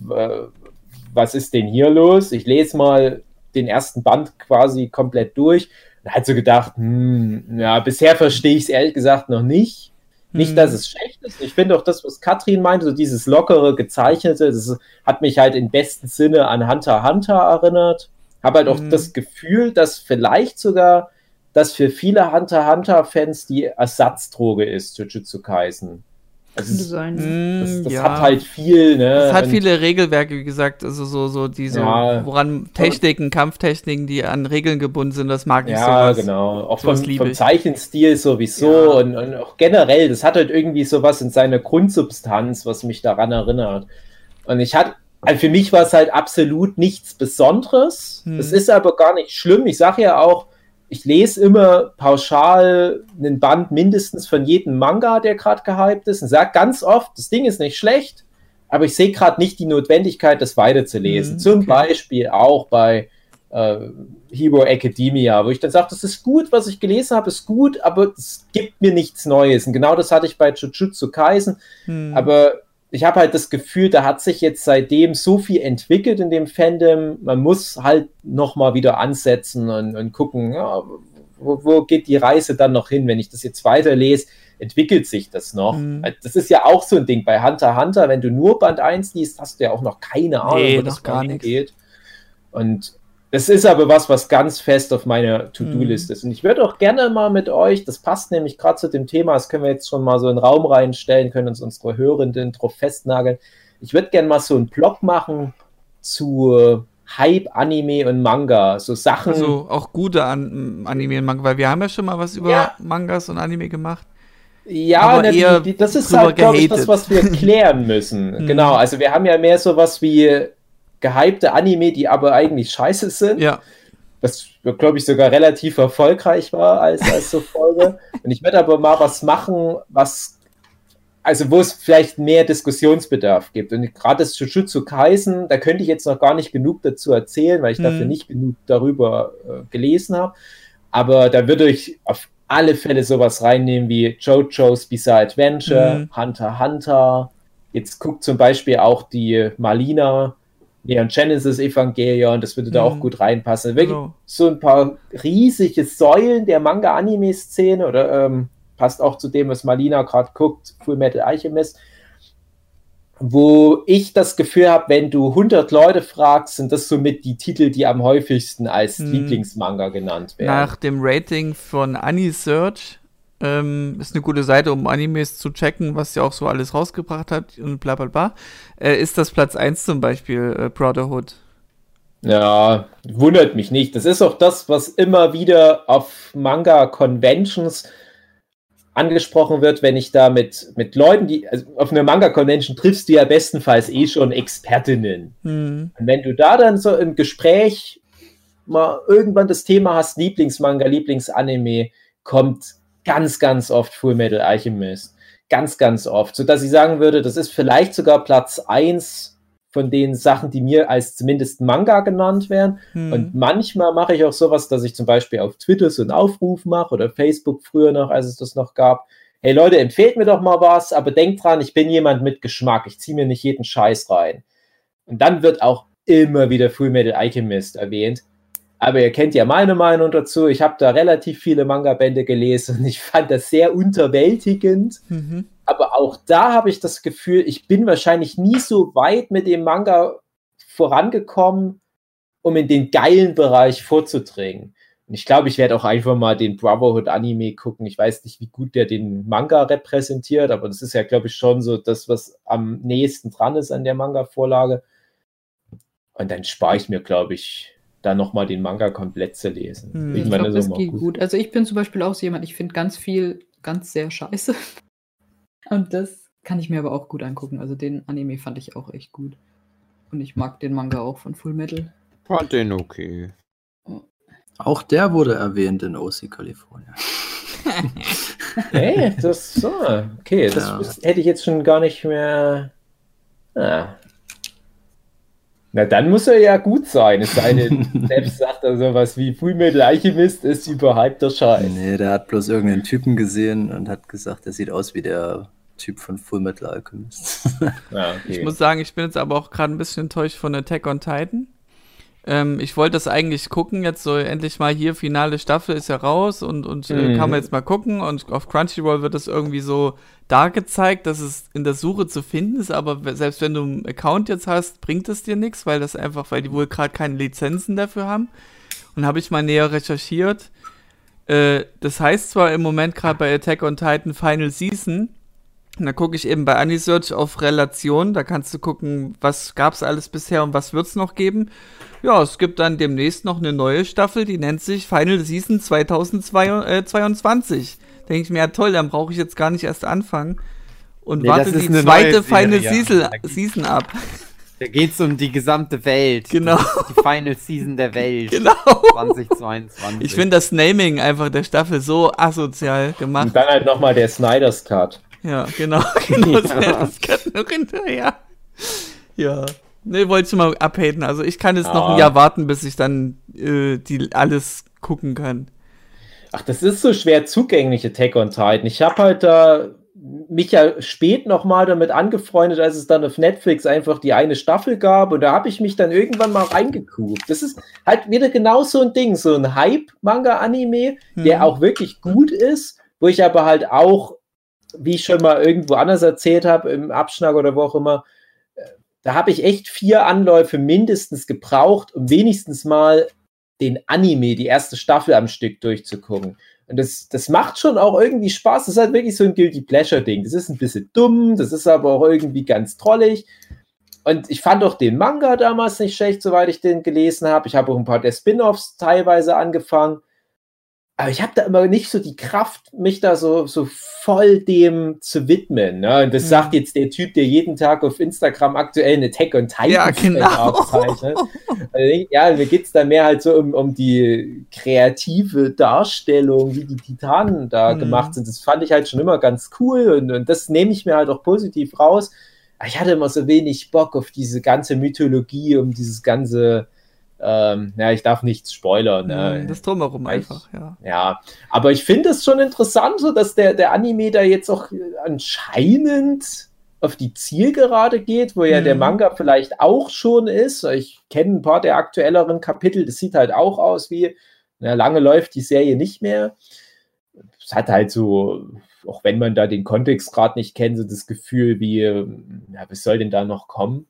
was ist denn hier los? Ich lese mal den ersten Band quasi komplett durch. Und halt so gedacht, hm, ja, bisher verstehe ich es ehrlich gesagt noch nicht. Nicht, dass es schlecht ist. Ich finde auch das, was Katrin meinte, so dieses lockere, gezeichnete, das hat mich halt im besten Sinne an Hunter Hunter erinnert. Habe halt auch Hm. das Gefühl, dass vielleicht sogar das für viele Hunter x Hunter-Fans die Ersatzdroge ist, Jujutsu Kaisen. Es, sein. Hm, das, das ja. hat halt viel, ne? Es hat viele Regelwerke, wie gesagt, also so, so die so, Ja. woran Techniken, Kampftechniken, die an Regeln gebunden sind, das mag ich Ja, sowas. genau. Auch vom, vom ich. Zeichenstil sowieso Ja. und, und auch generell, das hat halt irgendwie sowas in seiner Grundsubstanz, was mich daran erinnert. Und ich hatte, also für mich war es halt absolut nichts Besonderes. Hm. Es ist aber gar nicht schlimm. Ich sage ja auch, ich lese immer pauschal einen Band mindestens von jedem Manga, der gerade gehypt ist und sage ganz oft, das Ding ist nicht schlecht, aber ich sehe gerade nicht die Notwendigkeit, das weiterzulesen. Hm, Zum okay. Beispiel auch bei äh, Hero Academia, wo ich dann sage, das ist gut, was ich gelesen habe, ist gut, aber es gibt mir nichts Neues. Und genau das hatte ich bei Jujutsu Kaisen. Hm. Aber ich habe halt das Gefühl, da hat sich jetzt seitdem so viel entwickelt in dem Fandom. Man muss halt nochmal wieder ansetzen und, und gucken, ja, wo, wo geht die Reise dann noch hin? Wenn ich das jetzt weiterlese, entwickelt sich das noch. Mhm. Das ist ja auch so ein Ding bei Hunter Hunter. Wenn du nur Band 1 liest, hast du ja auch noch keine Ahnung, Nee, wo das gar noch nichts. hingeht. Und das ist aber was, was ganz fest auf meiner To-Do-List Mhm. ist. Und ich würde auch gerne mal mit euch, das passt nämlich gerade zu dem Thema, das können wir jetzt schon mal so in den Raum reinstellen, können uns unsere Hörenden drauf festnageln. Ich würde gerne mal so einen Blog machen zu Hype, Anime und Manga. So Sachen. also auch gute An Anime und Manga, weil wir haben ja schon mal was über Ja. Mangas und Anime gemacht. Ja, na, die, die, das ist halt, glaube ich, das, was wir klären müssen. <laughs> Mhm. Genau, also wir haben ja mehr sowas wie gehypte Anime, die aber eigentlich scheiße sind. Ja. Das, glaube ich, sogar relativ erfolgreich war als, als so Folge. <laughs> Und ich werde aber mal was machen, was, also wo es vielleicht mehr Diskussionsbedarf gibt. Und gerade das Jujutsu Kaisen, da könnte ich jetzt noch gar nicht genug dazu erzählen, weil ich Mhm. dafür nicht genug darüber äh, gelesen habe. Aber da würde ich auf alle Fälle sowas reinnehmen wie JoJo's Bizarre Adventure, Mhm. Hunter Hunter. Jetzt guckt zum Beispiel auch die Neon Genesis Evangelion, das würde da Mhm. auch gut reinpassen. Wirklich Genau. so ein paar riesige Säulen der Manga-Anime-Szene oder ähm, passt auch zu dem, was Malina gerade guckt, Full Metal Alchemist, wo ich das Gefühl habe, wenn du 100 Leute fragst, sind das somit die Titel, die am häufigsten als Mhm. Lieblingsmanga genannt werden. Nach dem Rating von AniSearch ähm, ist eine gute Seite, um Animes zu checken, was sie auch so alles rausgebracht hat und bla bla bla. Äh, ist das Platz 1 zum Beispiel äh, Brotherhood? Ja, wundert mich nicht. Das ist auch das, was immer wieder auf Manga-Conventions angesprochen wird, wenn ich da mit, mit Leuten, die, also auf einer Manga-Convention triffst du ja bestenfalls eh schon Expertinnen. Hm. Und wenn du da dann so im Gespräch mal irgendwann das Thema hast, Lieblingsmanga, Lieblingsanime, kommt ganz, ganz oft Full Metal Alchemist. Ganz, ganz oft. Sodass ich sagen würde, das ist vielleicht sogar Platz 1 von den Sachen, die mir als zumindest Manga genannt werden. Hm. Und manchmal mache ich auch sowas, dass ich zum Beispiel auf Twitter so einen Aufruf mache oder Facebook früher noch, als es das noch gab. Hey Leute, empfehlt mir doch mal was, aber denkt dran, ich bin jemand mit Geschmack. Ich ziehe mir nicht jeden Scheiß rein. Und dann wird auch immer wieder Full Metal Alchemist erwähnt. Aber ihr kennt ja meine Meinung dazu. Ich habe da relativ viele Manga-Bände gelesen und ich fand das sehr unterwältigend. Mhm. Aber auch da habe ich das Gefühl, ich bin wahrscheinlich nie so weit mit dem Manga vorangekommen, um in den geilen Bereich vorzudringen. Und ich glaube, ich werde auch einfach mal den Brotherhood Anime gucken. Ich weiß nicht, wie gut der den Manga repräsentiert, aber das ist ja, glaube ich, schon so das, was am nächsten dran ist an der Manga-Vorlage. Und dann spare ich mir, glaube ich, da nochmal den Manga komplett zu lesen. Hm. Ich Irgendwann glaube, ist das auch mal geht gut. Also ich bin zum Beispiel auch so jemand, ich finde ganz viel ganz sehr scheiße. <laughs> Und das kann ich mir aber auch gut angucken. Also den Anime fand ich auch echt gut. Und ich mag den Manga auch von Full Metal. Fand den okay. Auch der wurde erwähnt in OC California. <laughs> Hey, das so. Okay, das Ja. hätte ich jetzt schon gar nicht mehr. Ah. Na, dann muss er ja gut sein. Es sei denn, <laughs> selbst sagt er sowas wie Fullmetal Alchemist ist überhyped der Scheiß. Nee, der hat bloß irgendeinen Typen gesehen und hat gesagt, er sieht aus wie der Typ von Full Metal Alchemist. <laughs> Ja, okay. Ich muss sagen, ich bin jetzt aber auch gerade ein bisschen enttäuscht von Attack on Titan. Ähm, ich wollte das eigentlich gucken, jetzt so endlich mal hier, finale Staffel ist ja raus und, und äh, Mhm. kann man jetzt mal gucken. Und auf Crunchyroll wird das irgendwie so da gezeigt, dass es in der Suche zu finden ist, aber selbst wenn du einen Account jetzt hast, bringt es dir nichts, weil das einfach, weil die wohl gerade keine Lizenzen dafür haben. Und habe ich mal näher recherchiert. Äh, das heißt zwar im Moment gerade bei Attack on Titan Final Season, und da gucke ich eben bei Anisearch auf Relation. Da kannst du gucken, was gab es alles bisher und was wird es noch geben. Ja, es gibt dann demnächst noch eine neue Staffel, die nennt sich Final Season 2022. Denke ich mir, ja toll, dann brauche ich jetzt gar nicht erst anfangen. Und Nee, warte die zweite Final. Season, Season ab. Da geht's um die gesamte Welt. Genau. Die Final Season der Welt. Genau. 2022. Ich finde das Naming einfach der Staffel so asozial gemacht. Und dann halt nochmal der Snyder's Cut. Ja, genau. <laughs> genau <laughs> das kann noch hinterher. Ja. Ne, wollte ich mal abhaten. Also ich kann jetzt noch ein Ja. Jahr warten, bis ich dann äh, die alles gucken kann. Ach, das ist so schwer zugänglich, Attack on Titan. Ich habe halt da mich ja spät nochmal damit angefreundet, als es dann auf Netflix einfach die eine Staffel gab und da habe ich mich dann irgendwann mal reingekuckt. Das ist halt wieder genau so ein Ding, so ein Hype-Manga-Anime, der Mhm. auch wirklich gut ist, wo ich aber halt auch, wie ich schon mal irgendwo anders erzählt habe, im Abschnack oder wo auch immer, äh, da habe ich echt vier Anläufe mindestens gebraucht, um wenigstens mal den Anime, die erste Staffel am Stück durchzugucken. Und das, das macht schon auch irgendwie Spaß. Das ist halt wirklich so ein Guilty Pleasure-Ding. Das ist ein bisschen dumm, das ist aber auch irgendwie ganz trollig. Und ich fand auch den Manga damals nicht schlecht, soweit ich den gelesen habe. Ich habe auch ein paar der Spin-offs teilweise angefangen. Aber ich habe da immer nicht so die Kraft, mich da so, so voll dem zu widmen. Ne? Und das Mhm. sagt jetzt der Typ, der jeden Tag auf Instagram aktuell eine Tech und Titan Ja, genau. <laughs> aufzeichnet. <laughs> Also, ja, mir geht es da mehr halt so um, um die kreative Darstellung, wie die Titanen da Mhm. gemacht sind. Das fand ich halt schon immer ganz cool und, und das nehme ich mir halt auch positiv raus. Aber ich hatte immer so wenig Bock auf diese ganze Mythologie, um dieses ganze Ähm, ja, ich darf nichts spoilern. Ne? Mhm, Das drumherum Ich- einfach, ja. Ja, aber ich finde es schon interessant, so dass der, der Anime da jetzt auch anscheinend auf die Zielgerade geht, wo ja Mhm. der Manga vielleicht auch schon ist. Ich kenne ein paar der aktuelleren Kapitel, das sieht halt auch aus wie, na, lange läuft die Serie nicht mehr. Es hat halt so, auch wenn man da den Kontext gerade nicht kennt, so das Gefühl wie, ja, was soll denn da noch kommen?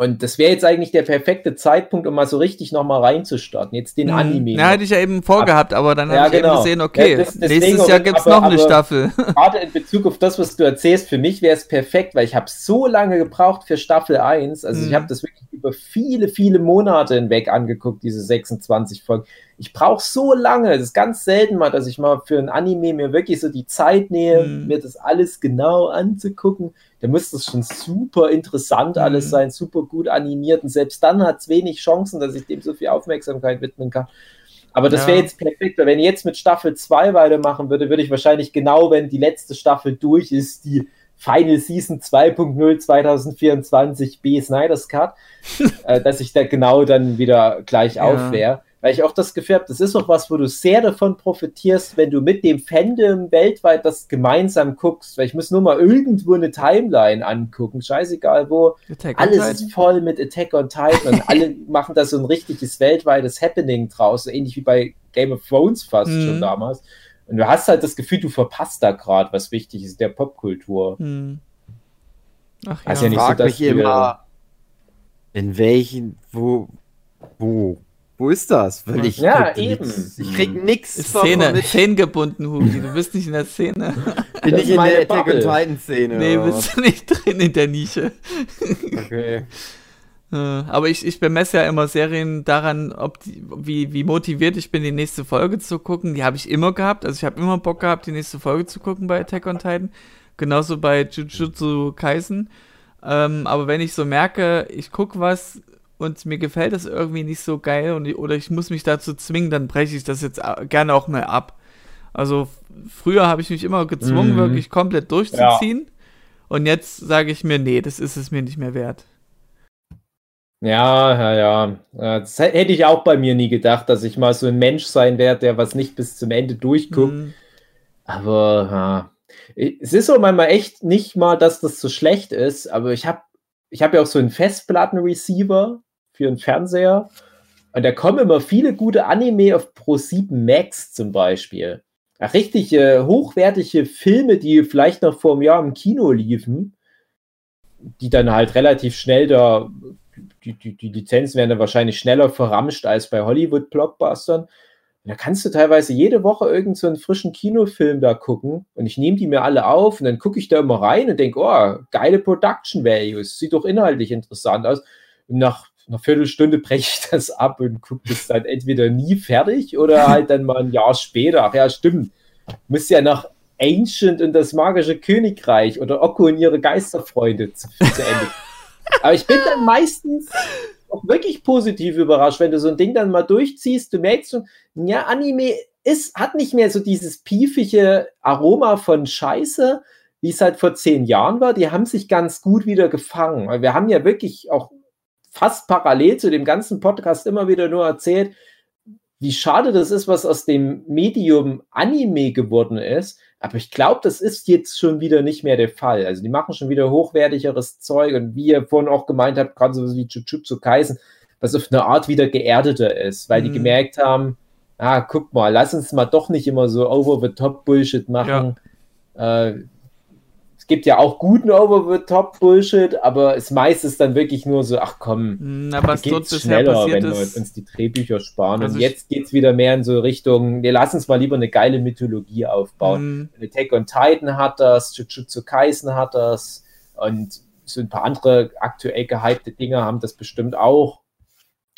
Und das wäre jetzt eigentlich der perfekte Zeitpunkt, um mal so richtig nochmal reinzustarten. Jetzt den Mhm. Anime. Ja, hätte ich ja eben vorgehabt, aber dann Ja, habe ich genau. eben gesehen, okay, Ja, das- nächstes Jahr gibt es noch eine Staffel. <laughs> gerade in Bezug auf das, was du erzählst, für mich wäre es perfekt, weil ich habe so lange gebraucht für Staffel 1. Also ich Mhm. habe das wirklich über viele, viele Monate hinweg angeguckt, diese 26 Folgen. Ich brauche so lange, das ist ganz selten mal, dass ich mal für ein Anime mir wirklich so die Zeit nehme, Mhm. mir das alles genau anzugucken. Da muss das schon super interessant alles Mhm. sein, super gut animiert und selbst dann hat es wenig Chancen, dass ich dem so viel Aufmerksamkeit widmen kann. Aber das Ja. wäre jetzt perfekt, weil wenn ich jetzt mit Staffel 2 weitermachen würde, würde ich wahrscheinlich genau, wenn die letzte Staffel durch ist, die Final Season 2.0 2024 B Snyder's Cut, <laughs> äh, dass ich da genau dann wieder gleich Ja. auf wäre. Weil ich auch das Gefühl habe, das ist auch was, wo du sehr davon profitierst, wenn du mit dem Fandom weltweit das gemeinsam guckst. Weil ich muss nur mal irgendwo eine Timeline angucken, scheißegal wo. Alles ist voll mit Attack on Titan und alle <laughs> machen da so ein richtiges weltweites Happening draus, so ähnlich wie bei Game of Thrones fast Mhm. schon damals. Und du hast halt das Gefühl, du verpasst da gerade was wichtig ist, der Popkultur. Hm. Ach Also ja. ja Ich nicht so, frage dass mich immer, in welchen, wo, wo, wo ist das? Weil ich Ja, krieg eben. nix. Ich krieg nix Szene, gebunden, Hugi. Du bist nicht in der Szene. <laughs> Bin Das ich in der Attack on. Titan Szene. nee, oder bist du nicht drin in der Nische. Okay. <laughs> Äh, Aber ich, ich bemesse ja immer Serien daran, ob die, wie, wie motiviert ich bin, die nächste Folge zu gucken. Die habe ich immer gehabt. Also ich habe immer Bock gehabt, die nächste Folge zu gucken bei Attack on Titan. Genauso bei Jujutsu Kaisen. Ähm, aber wenn ich so merke, ich gucke was und mir gefällt das irgendwie nicht so geil und, oder ich muss mich dazu zwingen, dann breche ich das jetzt a- gerne auch mal ab. Also früher habe ich mich immer gezwungen, Mhm. wirklich komplett durchzuziehen. Und jetzt sage ich mir, nee, das ist es mir nicht mehr wert. Ja, ja, ja. Äh, Das hä- hätte ich auch bei mir nie gedacht, dass ich mal so ein Mensch sein werde, der was nicht bis zum Ende durchguckt. Mhm. Aber ja. es ist auch manchmal echt nicht mal, dass das so schlecht ist, aber ich habe ich hab ja auch so einen Festplattenreceiver für einen Fernseher und da kommen immer viele gute Anime auf Pro7 Max zum Beispiel. Richtig äh, hochwertige Filme, die vielleicht noch vor einem Jahr im Kino liefen, die dann halt relativ schnell da, die, die, die Lizenzen werden dann wahrscheinlich schneller verramscht als bei Hollywood-Blockbustern. Da kannst du teilweise jede Woche irgend so frischen Kinofilm da gucken und ich nehme die mir alle auf und dann gucke ich da immer rein und denke, oh, geile Production Values, sieht doch inhaltlich interessant aus. Und nach einer Viertelstunde breche ich das ab und gucke das dann entweder nie fertig oder halt dann mal ein Jahr später. Ach ja, stimmt. Muss ja nach Ancient und das magische Königreich oder Okko und ihre Geisterfreunde zu, zu Ende. Aber ich bin dann meistens auch wirklich positiv überrascht, wenn du so ein Ding dann mal durchziehst. Du merkst schon, ja, Anime ist, hat nicht mehr so dieses piefige Aroma von Scheiße, wie es halt vor zehn Jahren war. Die haben sich ganz gut wieder gefangen. Wir haben ja wirklich auch fast parallel zu dem ganzen Podcast immer wieder nur erzählt, wie schade das ist, was aus dem Medium Anime geworden ist. Aber ich glaube, das ist jetzt schon wieder nicht mehr der Fall. Also die machen schon wieder hochwertigeres Zeug und wie ihr vorhin auch gemeint habt, gerade so wie Jujutsu Kaisen, was auf eine Art wieder geerdeter ist, weil die Mhm. gemerkt haben, ah, guck mal, lass uns mal doch nicht immer so over-the-top-Bullshit machen. Äh, es gibt ja auch guten Over-the-top-Bullshit, aber es meist ist dann wirklich nur so, ach komm, Hm, Na, was geht dort schneller, wenn wir ist. uns die Drehbücher sparen. Also und jetzt geht es wieder mehr in so Richtung, wir lassen uns mal lieber eine geile Mythologie aufbauen. Hm, Attack on Titan hat das, Jujutsu Kaisen hat das und so ein paar andere aktuell gehypte Dinge haben das bestimmt auch.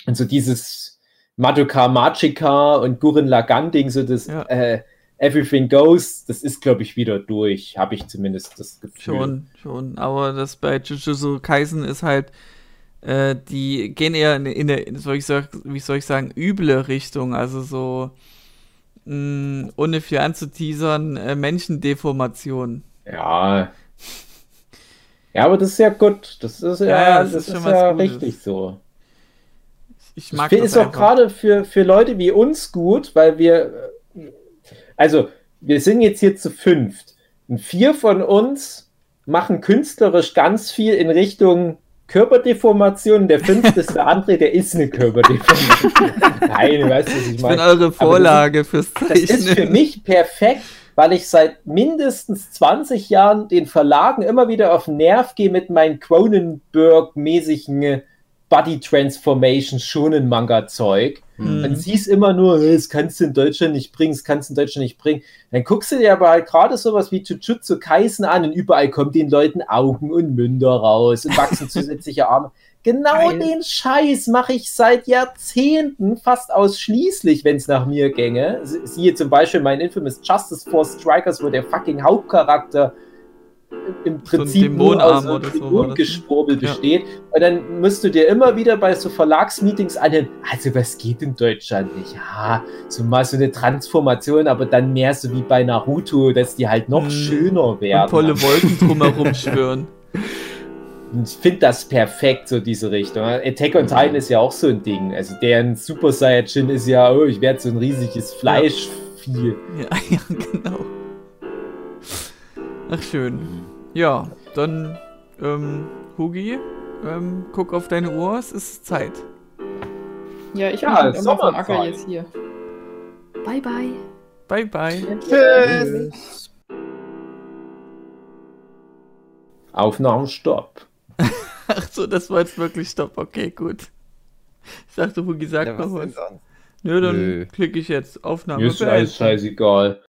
Und so dieses Madoka Magica und Gurren Lagann Ding, so das Ja. äh, Everything Goes, das ist, glaube ich, wieder durch, habe ich zumindest das Gefühl. Schon, schon. Aber das bei Jujutsu Kaisen ist halt, äh, die gehen eher in, in eine, soll ich wie soll ich sagen, üble Richtung. Also so, mh, ohne viel anzuteasern, äh, Menschendeformation. Ja. Ja, aber das ist ja gut. Das ist ja, Ja, das das ist ist, ja Gutes. richtig so. ich mag das es auch gerade für, für Leute wie uns gut, weil wir, also wir sind jetzt hier zu fünft. Und vier von uns machen künstlerisch ganz viel in Richtung Körperdeformation. Der fünfte ist der André, der ist eine Körperdeformation. <laughs> Nein, du weißt, was ich Ich bin meine. eure Vorlage fürs Das ist für Zeichnen. mich perfekt, weil ich seit mindestens 20 Jahren den Verlagen immer wieder auf den Nerv gehe mit meinen Cronenberg-mäßigen Body Transformation schonen Manga Zeug. Mhm. Dann siehst immer nur, "Äh, das kannst du in Deutschland nicht bringen, das kannst du in Deutschland nicht bringen. Dann guckst du dir aber halt gerade sowas wie Jujutsu Kaisen an und überall kommen den Leuten Augen und Münder raus und wachsen <laughs> zusätzliche Arme. Genau Geil. den Scheiß mache ich seit Jahrzehnten fast ausschließlich, wenn es nach mir gänge. Sie- Siehe zum Beispiel mein Infamous Justice Force Strikers, wo der fucking Hauptcharakter im So Prinzip nur Dämonenarm aus oder so ne? Dämonengeschwurbel Ja. besteht. Und dann musst du dir immer wieder bei so Verlagsmeetings anhören, also was geht in Deutschland nicht? Ja, so mal so eine Transformation, aber dann mehr so wie bei Naruto, dass die halt noch Mhm. schöner Und werden. tolle Wolken drumherum <laughs> schwören. Und ich finde das perfekt, so diese Richtung. Attack on Titan ist ja auch so ein Ding. Also deren Super Saiyajin ist ja, oh, ich werde so ein riesiges Fleischvieh. Ja, <laughs> ja, genau. Ach, schön. Ja, dann, ähm, Hugi, ähm, guck auf deine Uhr, es ist Zeit. Ja, ich Ja, mache immer vom Acker Sommerzeit. jetzt hier. Bye, bye. Bye, bye. Tschüss. Aufnahmen, Stopp. <laughs> Ach so, das war jetzt wirklich Stopp. Okay, gut. Ich dachte, Hugi sagt Ja, noch was? Nö, dann Nö. klicke ich jetzt Aufnahme Mir ist alles scheißegal.